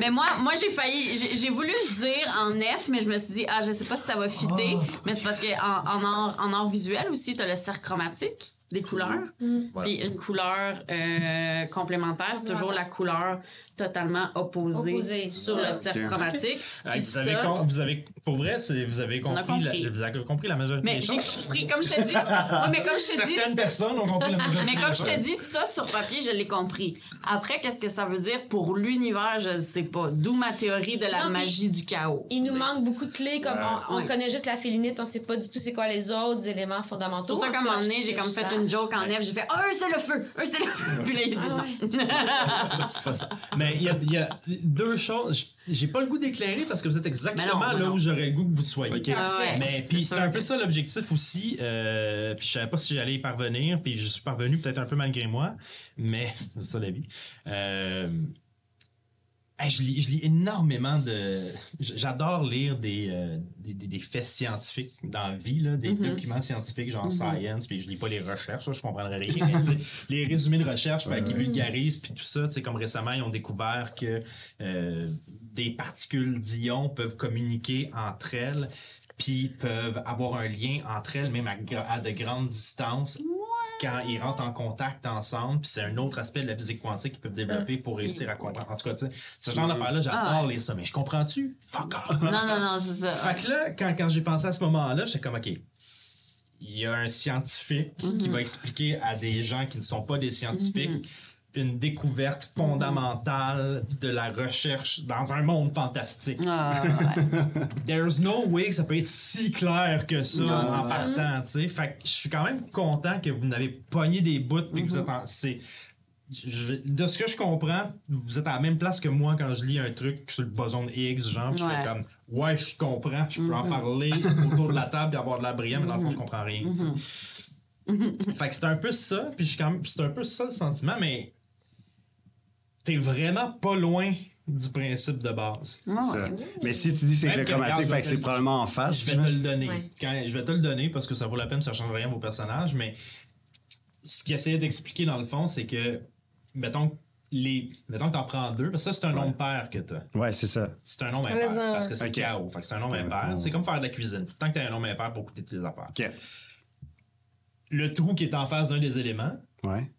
Mais moi, moi j'ai failli, j'ai voulu le dire en F, mais je me suis dit, ah, je sais pas si ça va fitter. Mais c'est parce qu'en en art, en art visuel aussi, t'as le cercle chromatique des couleurs. Voilà. Puis une couleur euh, complémentaire, c'est toujours la couleur totalement opposée, Opposée. sur le cercle Ok. chromatique. Puis vous, avez ça- com- vous avez pour vrai, c'est- vous avez On a compris, compris. La, vous avez compris la majorité Mais des j'ai choses. compris, comme je te dis. Oui, mais comme je te dis, Certaines personnes ont compris la majorité. Mais comme je te dis, ça sur papier, je l'ai compris. Après, qu'est-ce que ça veut dire pour l'univers, je ne sais pas. D'où ma théorie de la Non, magie du chaos. Il nous manque beaucoup de clés, comme on, on Ouais. connaît juste la félinite, on sait pas du tout c'est quoi les autres éléments fondamentaux. C'est pour ça qu'à un moment donné, j'ai comme fait une joke en F. J'ai fait « Ah, eux, c'est le feu! Eux, c'est le feu! » Puis là, il dit Ah non. c'est pas ça. Mais il y a, il y a deux choses. J'ai pas le goût d'éclairer parce que vous êtes exactement non, là non. où j'aurais le goût que vous soyez. Ah ouais, Mais puis c'est un peu ça l'objectif aussi. Euh, puis je savais pas si j'allais y parvenir. Puis je suis parvenu peut-être un peu malgré moi. Mais c'est ça la vie. Euh, je, lis, je lis énormément de. J'adore lire des, euh, des, des- des faits scientifiques dans la vie, là, des Mhm. documents scientifiques genre science. Puis je lis pas les recherches, là, je comprendrais rien. mais, les résumés de recherche ben, qui vulgarisent. Puis tout ça, comme récemment, ils ont découvert que euh, des particules d'ions peuvent communiquer entre elles puis peuvent avoir un lien entre elles, même à de grandes distances. Quand ils rentrent en contact ensemble, puis c'est un autre aspect de la physique quantique qu'ils peuvent développer pour réussir à comprendre. En tout cas, tu sais, ce genre d'affaires-là, j'adore Ah lire ça. Mais je comprends-tu? Fuck off! Non, non, non, c'est ça. Fait que là, quand, quand j'ai pensé à ce moment-là, j'étais comme, OK, il y a un scientifique qui va expliquer à des gens qui ne sont pas des scientifiques une découverte fondamentale de la recherche dans un monde fantastique. Ah, ouais. There's no way que ça peut être si clair que ça Non, en partant, tu sais. Fait que je suis quand même content que vous n'avez pogné des bouts puis que vous êtes en... C'est... je- de ce que je comprends, vous êtes à la même place que moi quand je lis un truc sur le boson X, genre, puis je fais Ouais. comme, ouais, je comprends, je peux en parler autour de la table et avoir de la brillante, mais dans le fond, je comprends rien, tu sais. Fait que c'est un peu ça, puis je suis quand même, c'est un peu ça le sentiment, mais t'es vraiment pas loin du principe de base. Ça. Mais si tu dis c'est que le que, chromatique, fait que c'est probablement en face. Je vais te le donner. Ouais. Quand, je vais te le donner parce que ça vaut la peine, ça change rien à vos personnages, mais ce qu'il essayait d'expliquer dans le fond, c'est que, mettons, les. Mettons que t'en prends deux, parce que ça, c'est un nombre pair que t'as. Ouais, c'est ça. C'est un nombre impair. Parce que c'est Ok. chaos. Fait que c'est un nombre impair. C'est comme faire de la cuisine. Tant que t'as un nombre impair pour coûter les affaires. OK. Le trou qui est en face d'un des éléments. Ouais.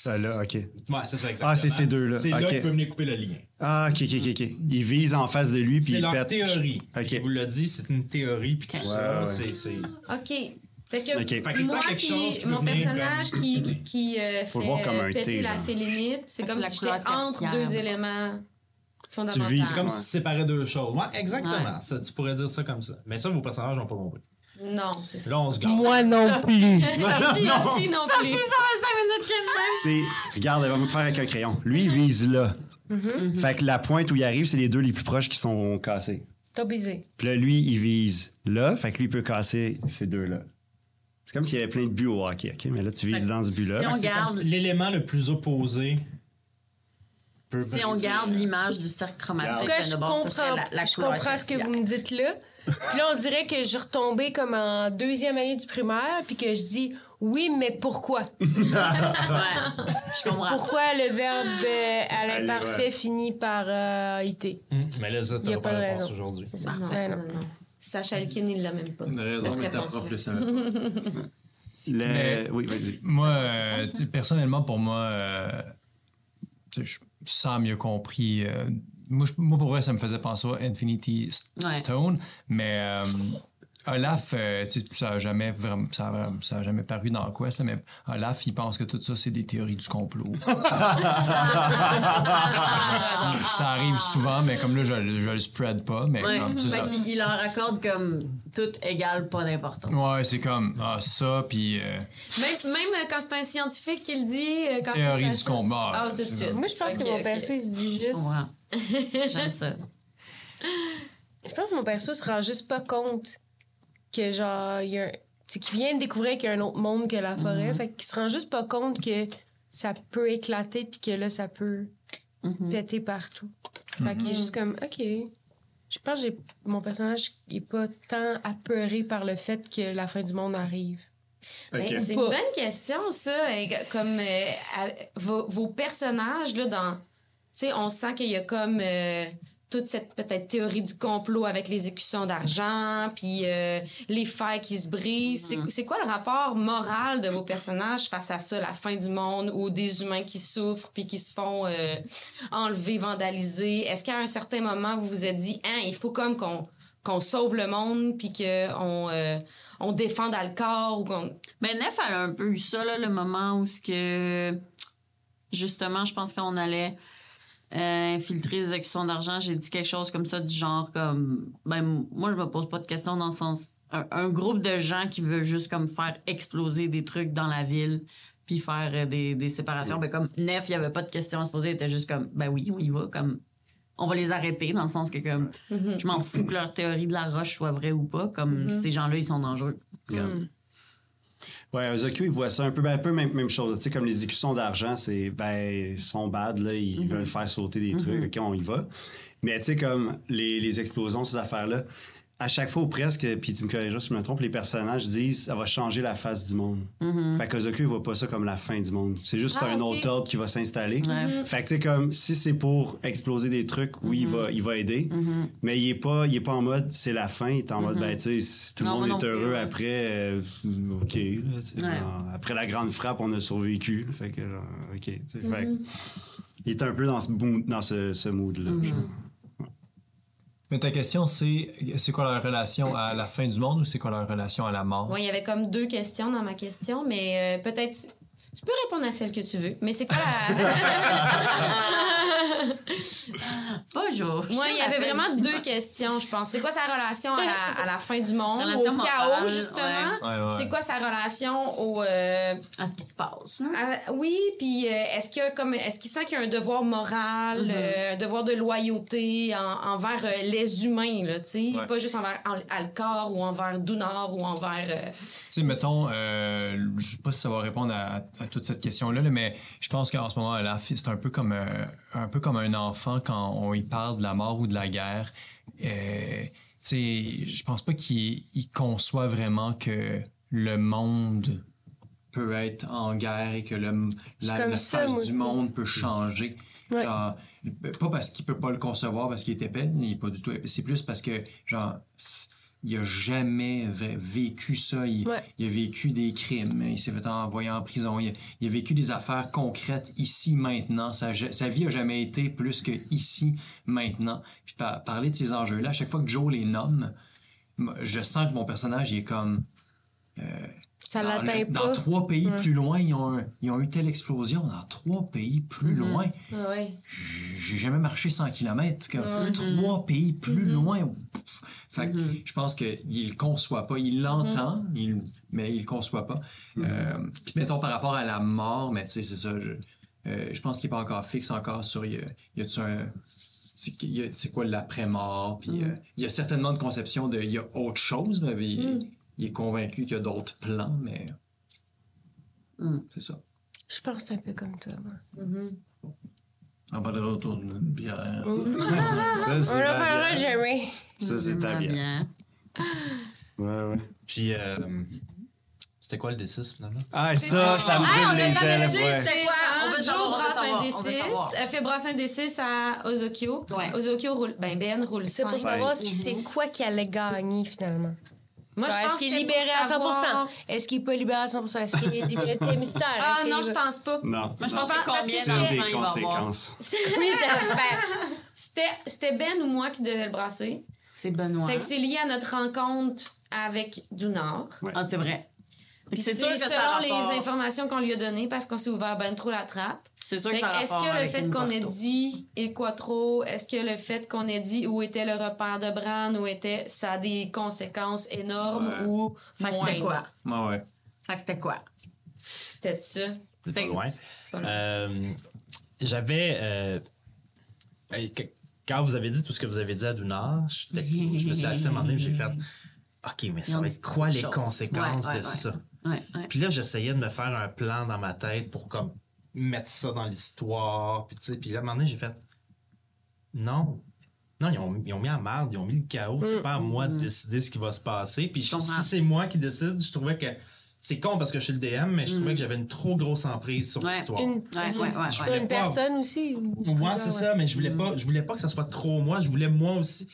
Ça, là, OK. Ouais, c'est ça, exactement. Ah, c'est ces deux-là. C'est là Ok. qu'il peut venir couper le lien. Ah, OK, OK, OK, OK. Il vise en face de lui, puis C'est il leur pète. théorie. OK. Je vous l'ai dit, c'est une théorie, puis tout Ouais, ça, ouais. c'est. c'est- OK. Fait que, Ok. Fait que moi, quelque qui, chose mon personnage comme- qui, qui, qui, euh, fait le voir comme un euh, péter T, la félinite, c'est Ah, comme c'est si j'étais entre deux éléments fondamentaux. Tu vises C'est comme si tu séparais deux choses. Ouais, exactement. Ouais. Ça, tu pourrais dire ça comme ça. Mais ça, vos personnages n'ont pas compris. Non, c'est ça. Là, on se garde. Moi non plus. Sophie, Sophie non plus. C'est. Regarde, elle va me faire avec un crayon. Lui, il vise là. Fait que la pointe où il arrive, c'est les deux les plus proches qui sont cassés. T'as baisé. Puis là, lui, il vise là. Fait que lui, il peut casser ces deux-là. C'est comme s'il y avait plein de buts au hockey, OK? Mais là, tu vises dans ce but-là. si on garde- l'élément le plus opposé. peut Si on garde l'image du cercle En chromatique, tout cas, je comprends, la, la je comprends ce que vous me dites là. Puis là, on dirait que je retombais comme en deuxième année du primaire, puis que je dis oui, mais pourquoi? Ouais, je comprends. Pourquoi le verbe euh, à l'imparfait ouais. finit par euh, ité? Hum, Mais là, ça, Il y a t'auras pas pas de la réponse aujourd'hui. C'est ça. Ah, Non, ouais, non, non. Sacha Alkin, il l'a même pas. Une raison que ta prof le savait pas. Le... Mais- Oui, vas-y. Moi, euh, personnellement, pour moi, euh, je sens mieux compris. Moi, je- moi, pour vrai, ça me faisait penser à Infinity Ouais. Stone, mais euh, Olaf, euh, ça n'a jamais vraiment, ça a, vraiment- ça a jamais paru dans Quest, là, mais Olaf, il pense que tout ça, c'est des théories du complot. ça arrive souvent, mais comme là, je, je le spread pas, mais Ouais. comme ça. il leur accorde comme tout égal, pas d'importance. Ouais, c'est comme ah, ça, puis euh, Même, même quand c'est un scientifique qui le dit, quand théorie du complot. Ah, tout de suite. Moi, je pense Ok, que mon ok. perso, il se dit juste. Ouais. J'aime ça. Je pense que mon perso se rend juste pas compte que, genre, il y a un. C'est qu'il vient de découvrir qu'il y a un autre monde que la forêt. Fait qu'il se rend juste pas compte que ça peut éclater puis que là, ça peut Mhm. péter partout. Fait qu'il est juste comme, OK. Je pense que mon personnage est pas tant apeuré par le fait que la fin du monde arrive. Ben, OK. c'est une bonne question, ça. Comme euh, vos, vos personnages, là, dans. Tu sais, on sent qu'il y a comme euh, toute cette peut-être théorie du complot avec les écussons d'argent, puis euh, les fers qui se brisent. C'est- C'est quoi le rapport moral de vos personnages face à ça, la fin du monde, ou des humains qui souffrent puis qui se font euh, enlever, vandaliser? Est-ce qu'à un certain moment, vous vous êtes dit, hein, il faut comme qu'on qu'on sauve le monde puis qu'on euh, on défende Alcor ou qu'on Mais Nef, elle a un peu eu ça, là, le moment où ce que. Justement, je pense qu'on allait euh, infiltrer les actions d'argent. J'ai dit quelque chose comme ça, du genre comme. Ben, moi, je me pose pas de questions dans le sens. Un, un groupe de gens qui veut juste comme faire exploser des trucs dans la ville puis faire euh, des, des séparations. Ben, comme Nef, il y avait pas de questions à se poser. Il était juste comme, ben oui, on y va. Comme, on va les arrêter dans le sens que, comme, je m'en fous que leur théorie de la roche soit vraie ou pas. Comme, ces gens-là, ils sont dangereux. Comme, Ouais, Ozokyo, il voit ça un peu, ben, un peu même, même chose. Tu sais, comme les écussons d'argent, c'est, ben, ils sont bad, là, ils Mhm. veulent faire sauter des trucs, OK, on y va. Mais tu sais, comme les, les explosions, ces affaires-là, à chaque fois ou presque, puis tu me corrigeras si je me trompe, les personnages disent ça va changer la face du monde. Fait qu'Ozokyo, il voit pas ça comme la fin du monde. C'est juste. Ah, un autre ordre qui va s'installer. Ouais. Fait que tu sais, comme si c'est pour exploser des trucs, oui, il, va, il va aider. Mais il est, pas, il est pas en mode c'est la fin. Il est en mode, ben, tu sais, si tout le monde est plus, heureux après, euh, OK. là, tu sais, Ouais. genre, après la grande frappe, on a survécu. Fait que, genre, OK. fait que il est un peu dans ce, mood- dans ce, ce mood-là. genre. Mais ta question, c'est c'est quoi leur relation à la fin du monde ou c'est quoi leur relation à la mort? Ouais, il y avait comme deux questions dans ma question, mais euh, peut-être. Tu peux répondre à celle que tu veux, mais c'est quoi la. Bonjour. Moi, il y avait vraiment deux questions, je pense. C'est quoi sa relation à la, à la fin du monde, au chaos, justement? ouais. Ouais, ouais. C'est quoi sa relation au. euh, À ce qui se passe. hein? à- oui, puis euh, est-ce qu'il y a comme est-ce qu'il sent qu'il y a un devoir moral, euh, un devoir de loyauté en- envers euh, les humains là, tu sais, Ouais. pas juste envers Al- Alcor ou envers Dunor ou envers euh, Tu sais, mettons, euh, je sais pas si ça va répondre à, à toute cette question-là, là, mais je pense qu'en ce moment, fille, c'est un peu comme euh, un peu comme un enfant quand on y parle de la mort ou de la guerre. Euh, je pense pas qu'il il conçoit vraiment que le monde peut être en guerre et que le, la, comme la ça, face moi du monde peut changer. Ouais. Genre, pas parce qu'il peut pas le concevoir, parce qu'il est épais, il est pas du tout épais. C'est plus parce que, genre, il a jamais vécu ça. Il, Ouais. il a vécu des crimes, il s'est fait envoyer en prison. Il a, il a vécu des affaires concrètes ici, maintenant. Sa, vie a jamais été plus que ici, maintenant. Puis par- parler de ces enjeux-là, à chaque fois que Joe les nomme, je sens que mon personnage, il est comme... Ça Dans, l'atteint le- dans pas. trois pays Ouais. plus loin, ils ont, ils ont eu telle explosion. Dans trois pays plus Mm-hmm. loin, ouais. j'ai jamais marché 100 km. Comme Mm-hmm. trois pays plus loin. Pff. Fait que je pense qu'il le conçoit pas. Il l'entend, Mm-hmm. il- mais il le conçoit pas. Euh, puis mettons par rapport à la mort, mais tu sais, c'est ça. Je, euh, je pense qu'il est pas encore fixe encore sur. Y a- y a-tu un. C'est a- quoi l'après-mort? Puis euh, il y a certainement une conception de. Il y a autre chose, mais il est convaincu qu'il y a d'autres plans, mais. Mm. C'est ça. Je pense que c'est un peu comme toi. moi. On va autour d'une bière. Ça, On c'est en ta parlera bière. jamais. Ça, c'est ta bière. bien. Ouais, ouais. Puis, euh, c'était quoi le D6 finalement? Ah, ça, ça me brûle les ailes. Ouais. C'est quoi? On veut Joe brasse savoir, un on veut D6. savoir. Elle fait brasser un D6 à Ozokyo. Ouais. Ozokyo roule. Ben, Ben roule C'est pour 5. savoir si c'est quoi qui allait gagner finalement. Moi, Genre, je pense est-ce qu'il est libéré à 100 savoir- Est-ce qu'il est pas libéré à 100 Est-ce qu'il est libéré de mystère? Ah Est-ce non, je pense pas. Non. Moi, je pense que combien d'enfants il va avoir. Oui, d'affaire. C'était c'était Ben ou moi qui devait le brasser. C'est Benoît. Fait que c'est lié à notre rencontre avec Dunard. Ah, c'est vrai. Puis C'est sûr que ça selon a les rapport. informations qu'on lui a données parce qu'on s'est ouvert ben trop la trappe. C'est sûr Fait que ça Est-ce que le fait qu'on ait dit Il Quattro, est-ce que le fait qu'on ait dit où était le repère de Bran, où était, ça a des conséquences énormes Ouais. ou Fait que c'était quoi? Ouais, ouais. Fait que c'était quoi? Peut-être ça. Pas loin. loin. Euh, J'avais. euh, quand vous avez dit tout ce que vous avez dit à Dunard, j'étais- je me suis assis à un moment donné et j'ai fait OK, mais ça va être quoi les choses. conséquences Ouais, ouais, de ouais. ça? Ouais, ouais. Puis là, j'essayais de me faire un plan dans ma tête pour comme mettre ça dans l'histoire. Puis, tu sais, puis là, à un moment donné, j'ai fait non. Non, ils ont, ils ont mis en merde, ils ont mis le chaos. C'est pas à moi de décider ce qui va se passer. Puis Je si c'est moi qui décide, je trouvais que c'est con parce que je suis le DM, mais je trouvais que j'avais une trop grosse emprise sur Ouais. l'histoire. Une, Ouais, ouais, ouais, Je ouais. sur une pas- personne aussi? ou- Ouais, c'est ça, mais je voulais pas, je voulais pas que ça soit trop moi. Je voulais moi aussi.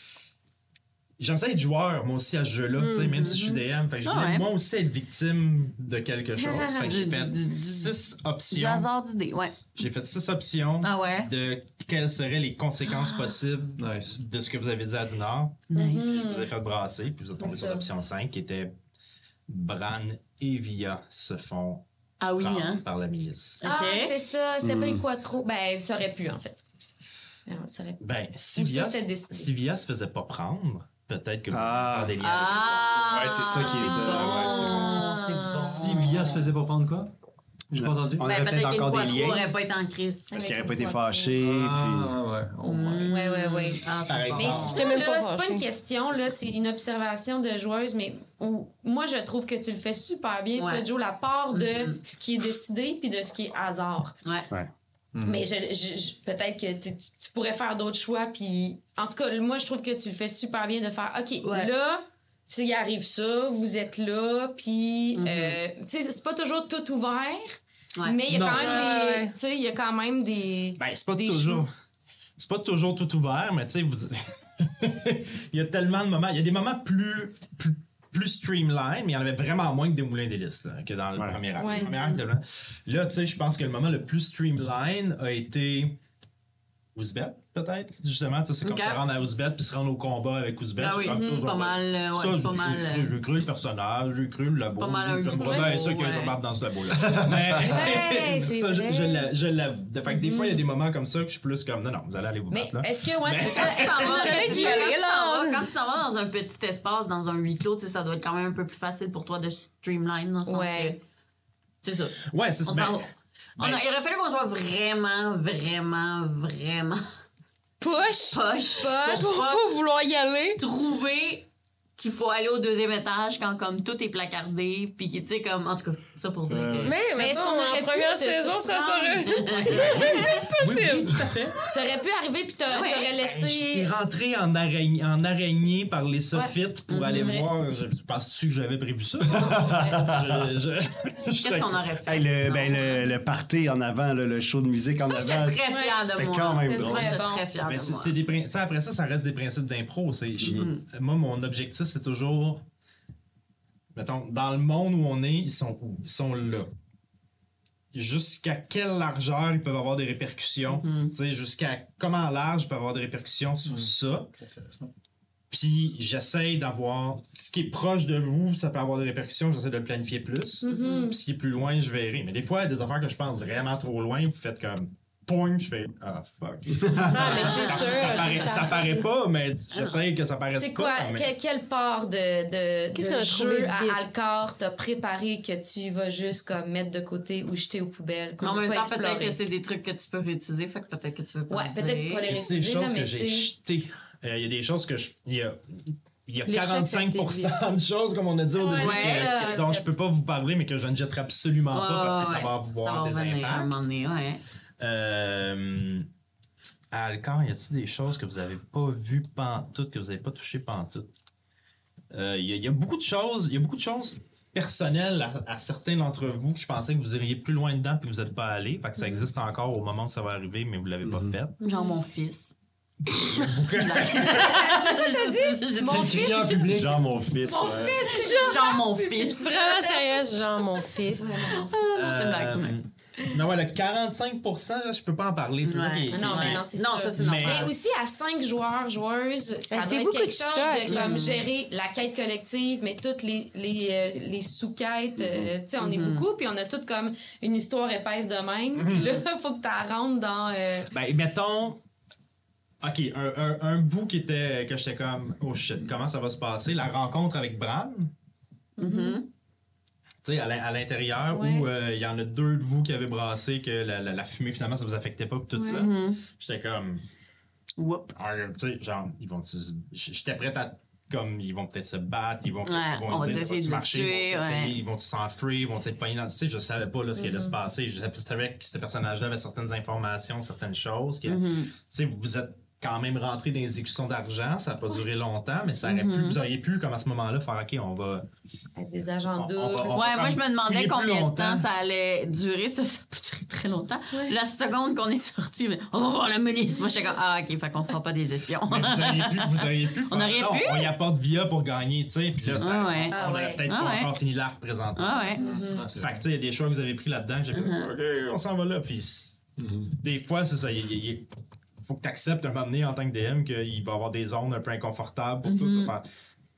J'aime ça être joueur, moi aussi, à ce jeu-là, tu sais, même si je suis DM. Fait que je Ah voulais ouais. moi aussi être victime de quelque chose. Fait que j'ai fait six Du options. hasard du dé, ouais. J'ai fait six options Ah ouais? de quelles seraient les conséquences Ah. possibles Nice. de ce que vous avez dit à Dunard. Nice. Je vous ai fait brasser, puis vous êtes tombé sur l'option 5 qui était Bran et Via se font Ah oui, prendre hein? par la milice. Ok. Ah, c'était ça. C'était pas les Quattro. Ben, ça aurait pu, en fait. Ouais, ça aurait pu. Ben, si Via se faisait pas prendre, peut-être que vous Ah. avez des liens Ah! Ouais, c'est ça qui est ça, ouais, bon. Si Via se faisait pas prendre quoi? J'ai pas entendu. On Ben, aurait peut-être encore des liens. aurait pas été en crise. Parce qu'il n'aurait pas été fâché. Puis... Ah, ouais. Oh, ouais. Ouais, ouais. Ah, Par bon. exemple. Mais ça, là, pas c'est pas une question, là, c'est une observation de joueuse, mais où- moi, je trouve que tu le fais super bien, ça. Joe, la part de Mhm. ce qui est décidé puis de ce qui est hasard. Ouais. Ouais. Mais je, je- je- peut-être que tu, tu- pourrais faire d'autres choix, puis en tout cas, moi, je trouve que tu le fais super bien de faire, OK, Ouais. là, s'il arrive ça, vous êtes là, puis, Mhm. euh, tu sais, c'est pas toujours tout ouvert, Ouais. mais il y a Non. quand même des, ouais. tu sais, il y a quand même des... Ben, c'est pas Des toujours. C'est pas toujours tout ouvert, mais tu sais, vous... il y a tellement de moments. Il y a des moments plus, plus, plus streamline, mais il y en avait vraiment moins que des moulins d'hélice là, que dans le Ouais. premier acte. Ouais. Le premier acte, là, Là, tu sais, je pense que le moment le plus streamline a été Ouzbet, peut-être. Justement, tu sais, c'est comme se rendre à Ouzbet puis se rendre au combat avec Ouzbet. Ah Je oui, ça, je c'est pas mal, ouais, ça, c'est pas j'ai- mal, j'ai euh, cru- le personnage, j'ai cru le labo. pas mal J'aimerais bien ça se ouais. battent dans ce labo-là. Mais c'est ça, je, vrai. je l'a- je l'avoue. Fait que des fois, il y a des moments comme ça que je suis plus comme, non, non, vous allez aller vous Mais battre, là. est-ce que, ouais, Mais- c'est ça, est-ce tu que t'en là. vas- Quand tu t'en vas dans un petit espace, dans un huis clos, tu sais, ça doit être quand même un peu plus facile pour toi de streamline dans le sens Ouais. que. C'est ça. Ouais, c'est va. On a- ben- il aurait fallu qu'on soit vraiment, vraiment, vraiment Push! poche. Push! Pour Pour pas vouloir y aller. trouver qu'il faut aller au deuxième étage quand comme tout est placardé puis qui tu sais comme en tout cas ça pour dire que Mais, mais est-ce qu'on aurait en pu première te saison, ça serait. Oui, oui, tout à fait. Ça aurait pu arriver, puis t'a- Ouais. t'aurais Ben, J'étais laissé. rentré en araignée, en araignée par les sophites pour Mhm, aller vrai. voir. Je, penses-tu que j'avais prévu ça? Je- je- qu'est-ce qu'on aurait fait? Hey, le, ben, le, le party en avant, là, le show de musique en ça j'étais avant. très fière de C'était moi quand même C'est drôle. j'étais très fière de c'est moi après ça, ça reste des principes d'impro. C'est je- Moi, mon objectif, c'est toujours. Mettons, dans le monde où on est, ils sont où? Ils sont là. Jusqu'à quelle largeur ils peuvent avoir des répercussions? Tu sais, jusqu'à comment large ils peuvent avoir des répercussions sur ça? Puis j'essaye d'avoir. Ce qui est proche de vous, ça peut avoir des répercussions, j'essaie de le planifier plus. Puis ce qui est plus loin, je verrai. Mais des fois, il y a des affaires que je pense vraiment trop loin, vous faites comme. Point, je fais. Ah, fuck. Ah, mais c'est ça, sûr. ça paraît, ça- ça paraît pas, mais j'essaie que ça paraisse C'est pas. quoi, mais- que- quelle part de, de, Qu'est-ce de jeu à? Alcor t'as préparé que tu vas juste comme mettre de côté ou jeter aux poubelles? mais en même pas temps peut-être que c'est des trucs que tu peux réutiliser fait que peut-être que tu veux pas Ouais, peut-être que tu peux les Il y a des réutiliser, choses mais que j'ai sais- jetées. Euh, Il y a des choses que je. Il y a, il y a L'échec, 45% de choses, comme on a dit au Ouais, début, ça, dont je peux pas vous parler, mais que je ne jetterai absolument pas parce que ça va avoir Ça des va un impacts. Euh, à Alcor, y a-t-il des choses que vous avez pas vues pantoute, que vous avez pas touchées pantoute? Euh, Il y, a- il y a beaucoup de choses, il y a beaucoup de choses personnelles à, à certains d'entre vous que je pensais que vous iriez plus loin dedans puis que vous n'êtes pas allé. Fait que ça existe encore au moment où ça va arriver, mais vous l'avez pas fait. Genre mon fils. Mon fils? en public. Genre mon fils. ouais. Genre mon fils. Vraiment sérieuse, genre mon fils. C'est une blague. Non, ouais, le 45 là, je peux pas en parler. C'est ça Ouais. qui est- qui est- Non, mais non, c'est ça, c'est Mais- normal. Mais aussi à cinq joueurs, joueuses, ça Ben, doit c'est être beaucoup quelque de chose stock, de comme gérer la quête collective, mais toutes les, les, euh, les sous-quêtes. euh, tu sais, on est beaucoup, puis on a toutes comme une histoire épaisse de même. Puis là, il faut que tu rentres dans. euh, Ben, mettons. Ok, un, un, un bout qui était. que j'étais comme. Oh shit, comment ça va se passer? La rencontre avec Bran? Tu sais, à l'in- à l'intérieur, Ouais. où euh, il y en a deux de vous qui avez brassé, que la, la, la fumée, finalement, ça vous affectait pas, tout ça. J'étais comme. Whoop. ah, tu sais, genre, ils vont. J'étais prête à. Comme, ils vont peut-être se battre, ils vont, Ouais, ils vont dire, marcher, tuer, ils vont ouais. ils vont s'enfuir, ils vont être pognés dans. Tu sais, je savais pas là, ce qui allait se passer. Je savais que ce personnage-là avait certaines informations, certaines choses. que- Mm-hmm. tu sais, vous êtes quand même rentré dans les exécutions d'argent, ça n'a pas duré longtemps, mais ça aurait pu, Mm-hmm. vous auriez pu, comme à ce moment-là, faire OK, on va. avec des agents doubles. va- Ouais, moi, je me demandais combien de temps ça allait durer. Ça, ça peut durer très longtemps. La seconde qu'on est sorti, on va voir le ministre. Moi, j'étais comme, ah, OK, fait qu'on fera pas des espions. Mais vous auriez pu, vous auriez pu. On faire, aurait pu. On y apporte via pour gagner, tu sais, puis là, ça, Ah ouais. on Ah aurait ouais. peut-être Ah pas ouais. encore fini l'arc présentement. Ah ouais. Ah, c'est Fait que, tu sais, il y a des choix que vous avez pris là-dedans, j'ai fait, Uh-huh. OK, on s'en va là, puis des fois, c'est ça, il, il- il- faut que tu acceptes un moment donné en tant que DM qu'il va y avoir des zones un peu inconfortables pour tout Mm-hmm. ça. Faire,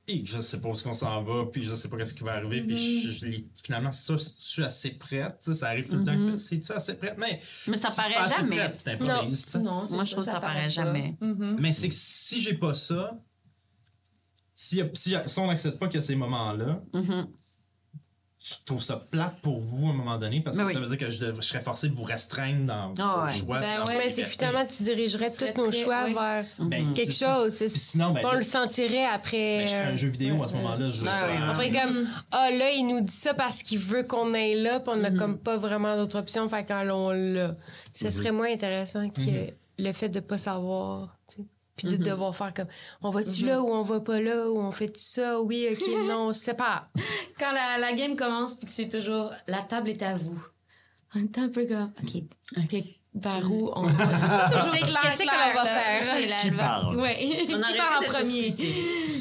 Hey, je sais pas où est-ce qu'on s'en va, puis je sais pas qu'est-ce qui va arriver, puis Mm-hmm. je, je l'ai- finalement, c'est ça, si tu es assez prête, tu ça arrive tout le temps, que c'est-tu assez prête, mais. Mm-hmm. Mais ça si paraît jamais. prête, tu. Non, c'est Moi, je trouve ça paraît jamais. Mais c'est que si j'ai pas ça, si, si, si on n'accepte pas qu'il y a ces moments-là, Mhm. Je trouve ça plate pour vous à un moment donné? Parce que Ben ça oui. veut dire que je, dev- je serais forcé de vous restreindre dans Ah vos ouais. choix. Ben vos Mais c'est que finalement, tu dirigerais tous nos très- choix oui. vers Ben, quelque c'est ça. chose. c'est- Puis sinon, ben, on là, le sentirait après. ben, je ferais un jeu vidéo à ce moment-là. je- Ah ouais. je- Après, comme, ah là, il nous dit ça parce qu'il veut qu'on aille là, puis on n'a comme pas vraiment d'autres options, fait qu'allons là. Ce serait moins intéressant que le fait de pas savoir, Puis de devoir faire comme, on va-tu là ou on va pas là, ou on fait ça, oui, ok, non, on se sépare. Quand la, la game commence, puis que c'est toujours la table est à vous. On est un peu comme, OK, OK, vers où on va? C'est toujours clair, Qu'est-ce qu'on va faire? Là, Qui parle? Ouais. Qui On aurait parle en premier?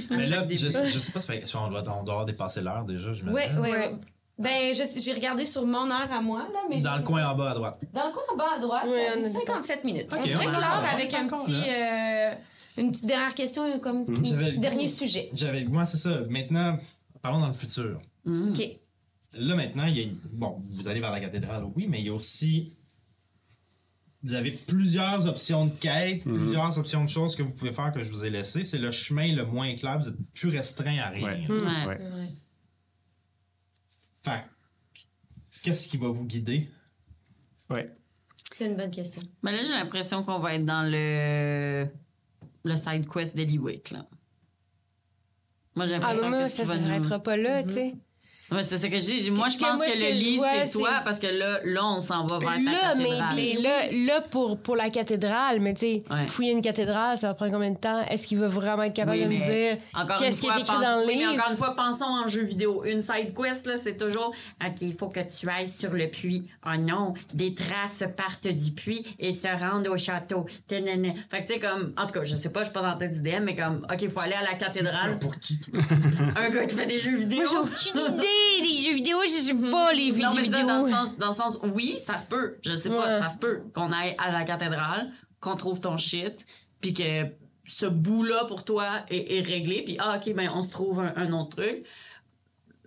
Mais là, je, je sais pas, si on doit, on doit avoir dépassé l'heure déjà, je me Oui, oui, Ouais. Ben, j'ai regardé sur mon heure à moi, là, mais Dans le coin en bas à droite. Dans le coin en bas à droite, Oui, ça on dit a 57 minutes. Ok, On pourrait clore avec un petit, euh, une petite dernière question, comme un J'avais petit dernier goût. sujet. J'avais, moi, c'est ça. Maintenant, parlons dans le futur. OK. Là, maintenant, il y a, bon, vous allez vers la cathédrale, oui, mais il y a aussi. Vous avez plusieurs options de quête, plusieurs options de choses que vous pouvez faire que je vous ai laissées. C'est le chemin le moins clair, vous êtes plus restreint à rien. Ouais. Ouais. Ouais. Fait que, qu'est-ce qui va vous guider? Ouais. C'est une bonne question. Mais là, j'ai l'impression qu'on va être dans le, le side quest d'Eliwick, là. Moi, j'ai Ah, l'impression que ça nous- s'arrêtera pas là, tu sais. Ouais, c'est ce que je dis. Moi, je que pense moi, que le lead, c'est toi, parce que là, là, on s'en va vers ta Là, cathédrale. mais là, là pour, pour la cathédrale, mais tu sais, Ouais. fouiller une cathédrale, ça va prendre combien de temps? Est-ce qu'il va vraiment être capable Oui, de me dire Encore qu'est-ce une qui fois, est écrit pense- dans le oui, livre? mais encore une fois, pensons en jeu vidéo. Une side quest, là, c'est toujours OK, il faut que tu ailles sur le puits. Oh non, des traces partent du puits et se rendent au château. Fait que tu sais, comme, en tout cas, je sais pas, je suis pas dans la tête du DM, mais comme, OK, il faut aller à la cathédrale. Pour qui, toi? Un gars qui fait des jeux vidéo. Moi, j'ai aucune idée des jeux vidéo, je sais pas les Non, vidéos. mais ça, dans le sens, dans le sens, oui, ça se peut. Je sais pas, Ouais. ça se peut qu'on aille à la cathédrale, qu'on trouve ton shit, puis que ce bout-là pour toi est, est réglé, puis ah, ok, ben on se trouve un, un autre truc.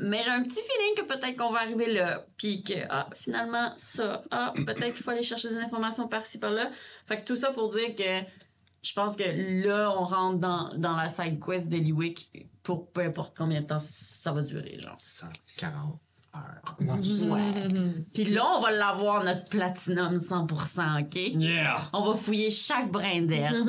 Mais j'ai un petit feeling que peut-être qu'on va arriver là, puis que ah, finalement, ça, ah, peut-être qu'il faut aller chercher des informations par-ci, par-là. Fait que tout ça pour dire que je pense que là, on rentre dans, dans la side quest d'Eliwick pour peu importe combien de temps ça va durer, genre. 140 heures. Ouais. Puis là, on va l'avoir, notre platinum 100%, OK? Yeah! On va fouiller chaque brin d'herbe,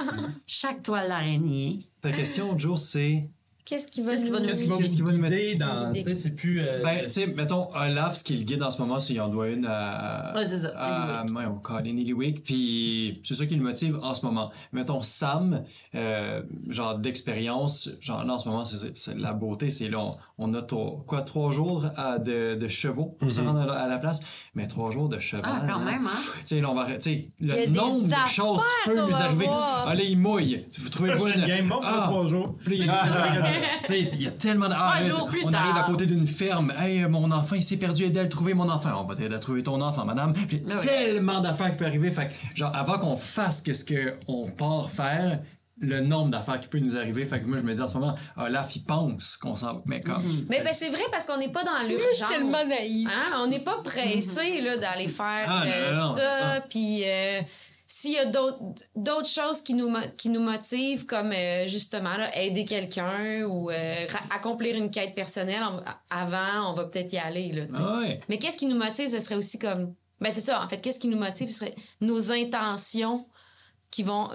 chaque toile d'araignée. Ta question, Joe, c'est. Qu'est-ce qui va Qu'est-ce qui va nous... Qu'est-ce qui va Qu'est-ce qui va vous nous mettre- guider dans. Tu sais, c'est plus. euh, Ben, tu sais, mettons, Olaf, ce qui le guide en ce moment, c'est qu'il en doit une à. Ouais, c'est ça, À, ouais, on Colin puis c'est ça qui le motive en ce moment. Mettons, Sam, euh, genre d'expérience, genre là en ce moment, c'est c'est la beauté, c'est là, on, on a trois- quoi, trois jours à- de, de chevaux pour se rendre à la, à la place, mais trois jours de cheval. Ah, quand hein. même, hein? Tu sais, là, on va. Tu sais, Il y a le des nombre de choses qui peuvent nous va arriver. voir. Là, il mouille. Vous trouvez pas une game mort sur Ah! trois jours. Puis il y a- Tu sais, il y a tellement de. Ah, Trois là, jours plus on arrive à côté d'une ferme. Hey, mon enfant, il s'est perdu, aidez à trouver, mon enfant. On va t'aider à trouver ton enfant, madame. Ah oui. tellement d'affaires qui peuvent arriver. Fait que, genre, avant qu'on fasse qu'est-ce qu'on part faire, le nombre d'affaires qui peut nous arriver. Fait que moi, je me dis en ce moment, Olaf, il pense qu'on s'en. Mais comme. Mais ben, c'est vrai parce qu'on n'est pas dans l'urgence. suis tellement naïve. Hein? On n'est pas pressé là, d'aller faire Ah, non, euh, non, c'est ça. ça. Puis euh, s'il y a d'autres choses qui nous, qui nous motivent, comme euh, justement là, aider quelqu'un ou euh, accomplir une quête personnelle, on- avant, on va peut-être y aller. Là. Ah ouais. Mais qu'est-ce qui nous motive, ce serait aussi comme. Ben, c'est ça, en fait, qu'est-ce qui nous motive, ce serait nos intentions qui vont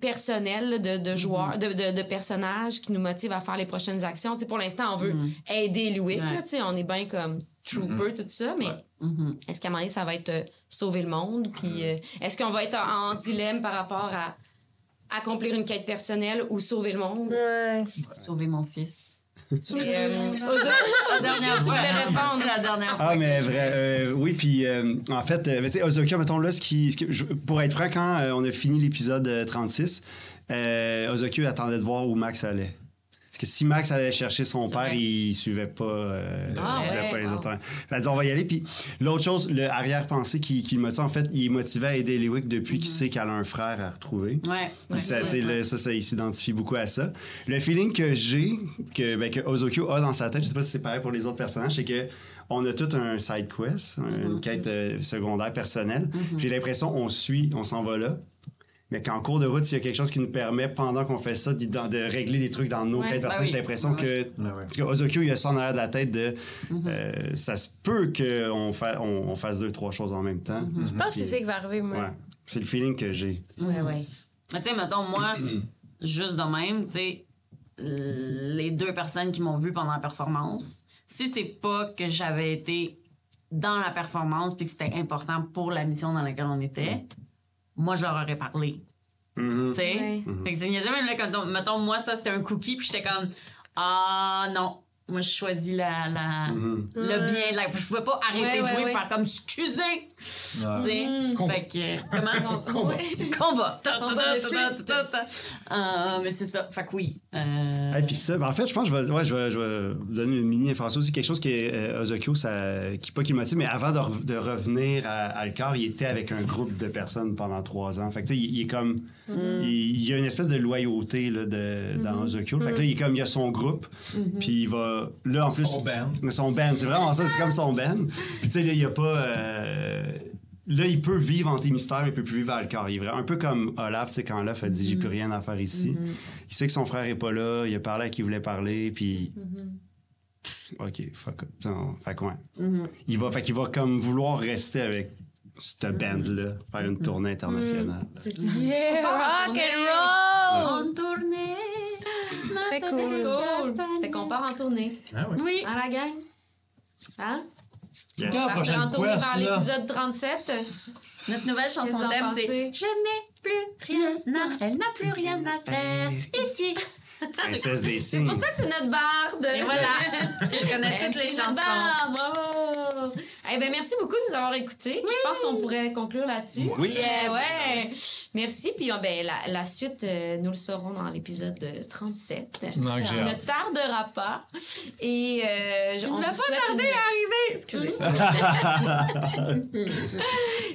personnelles de, de joueurs, de, de, de personnages qui nous motivent à faire les prochaines actions. Pour l'instant, on veut aider Louis, Ouais. on est bien comme trooper, tout ça, mais Mhm. est-ce qu'à un moment donné, ça va être euh, sauver le monde? Puis euh, est-ce qu'on va être en, en dilemme par rapport à accomplir une quête personnelle ou sauver le monde? Ouais. Sauver mon fils. Et, euh, La dernière tu fois, voulais répondre. c'est la dernière fois. Ah, mais vrai, euh, oui, puis euh, en fait, euh, mais tu sais, Ozokyo, mettons là, ce qui, ce qui- je- pour être franc, quand euh, on a fini l'épisode euh, 36, euh, attendait de voir où Max allait. Que si Max allait chercher son père, vrai. il suivait pas, euh, Ah, il suivait ouais, pas les wow. autres. Dit, on va y aller. Puis l'autre chose, le arrière-pensée qui, qui le motive, en fait, il est motivé à aider Lewick depuis qu'il sait qu'elle a un frère à retrouver. Ouais. Puis Ça, là, ça, ça, il s'identifie beaucoup à ça. Le feeling que j'ai, que, ben, que Ozokyo a dans sa tête, je sais pas si c'est pareil pour les autres personnages, c'est que on a tout un side quest, un- une quête euh, secondaire personnelle. J'ai l'impression on suit, on s'en va là. Mais qu'en cours de route, s'il y a quelque chose qui nous permet, pendant qu'on fait ça, de régler des trucs dans nos Ouais, quêtes ben oui. j'ai l'impression que. ouais. En tout cas, Ozokyo, il a ça en arrière de la tête de. euh, ça se peut qu'on fa- on, on fasse deux, trois choses en même temps. Je pense que c'est ça qui va arriver, moi. Ouais. C'est le feeling que j'ai. Ouais. Mais tu sais, mettons, moi, juste de même, tu sais, les deux personnes qui m'ont vu pendant la performance, si c'est pas que j'avais été dans la performance puis que c'était important pour la mission dans laquelle on était, moi, je leur aurais parlé. Mhm. Tu sais? Ouais. Fait que c'est niaiseux, mais là, quand on- mettons, moi, ça, c'était un cookie, puis j'étais comme, ah non, moi, je choisis la, la, Mhm. le bien la. Je pouvais pas arrêter Ouais, de jouer ouais. et faire comme, excusez! Ouais. Tu sais? Combat. Fait que, comment? Combat. Combat! Combat ta, ta, ta. Euh, mais c'est ça. Fait que oui. Euh, Et puis ça, ben en fait, je pense que je vais, ouais, je vais, je vais vous donner une mini information aussi. Quelque chose qui est euh, Ozokyo, ça, qui pas qui le motive, mais avant de, re- de revenir à, à Alcar, il était avec un groupe de personnes pendant trois ans. Fait que tu sais, il, il est comme. Il, il y a une espèce de loyauté là, de, dans Ozokyo. Fait que là, il est comme, il a son groupe, puis il va. Là, en plus. Son band. Son band, c'est vraiment ça, c'est comme son band. Puis tu sais, là, il y a pas. euh, Là, il peut vivre en tes mystères, mais il peut plus vivre à Alcar. Il est vrai- un peu comme Olaf, tu sais, quand Olaf a dit J'ai plus rien à faire ici. Il sait que son frère est pas là, il a parlé à qui il voulait parler, puis. Pff, Ok, fuck. Fait quoi? Il va, fait qu'il va comme vouloir rester avec cette band-là, faire une tournée internationale. C'est ça. Yeah, rock and roll! En tournée. Très cool. Cool. part en tournée. Ah oui. Oui. Hein, la gang? Hein? Yes. Ah, Partez prochaine en tournée vers l'épisode 37. Notre nouvelle chanson thème, c'est? Je n'ai plus rien à... Elle n'a plus rien à faire ici. Princesse des C'est pour ça que c'est notre barde. Et voilà. Je connais toutes les chansons. bravo. Eh ben, merci beaucoup de nous avoir écoutés. Je pense qu'on pourrait conclure là-dessus. Oui. Eh ouais. Merci. Puis euh, ben, la, la suite, euh, nous le saurons dans l'épisode euh, 37. Non, que Qui ne tardera pas. Et euh, je- on ne va pas tarder une- à arriver. Excusez.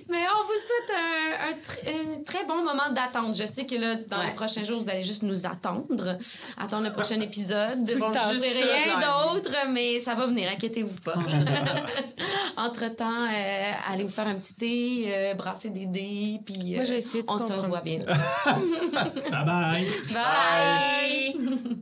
Mais on vous souhaite un, un tr- un très bon moment d'attente. Je sais que là, dans Ouais. les prochains jours, vous allez juste nous attendre, attendre le prochain épisode. Tout bon, rien d'autre, mais ça va venir, inquiétez-vous pas. Entre-temps, euh, allez vous faire un petit thé, euh, brasser des dés, puis euh, on se revoit bien. bye! Bye! bye.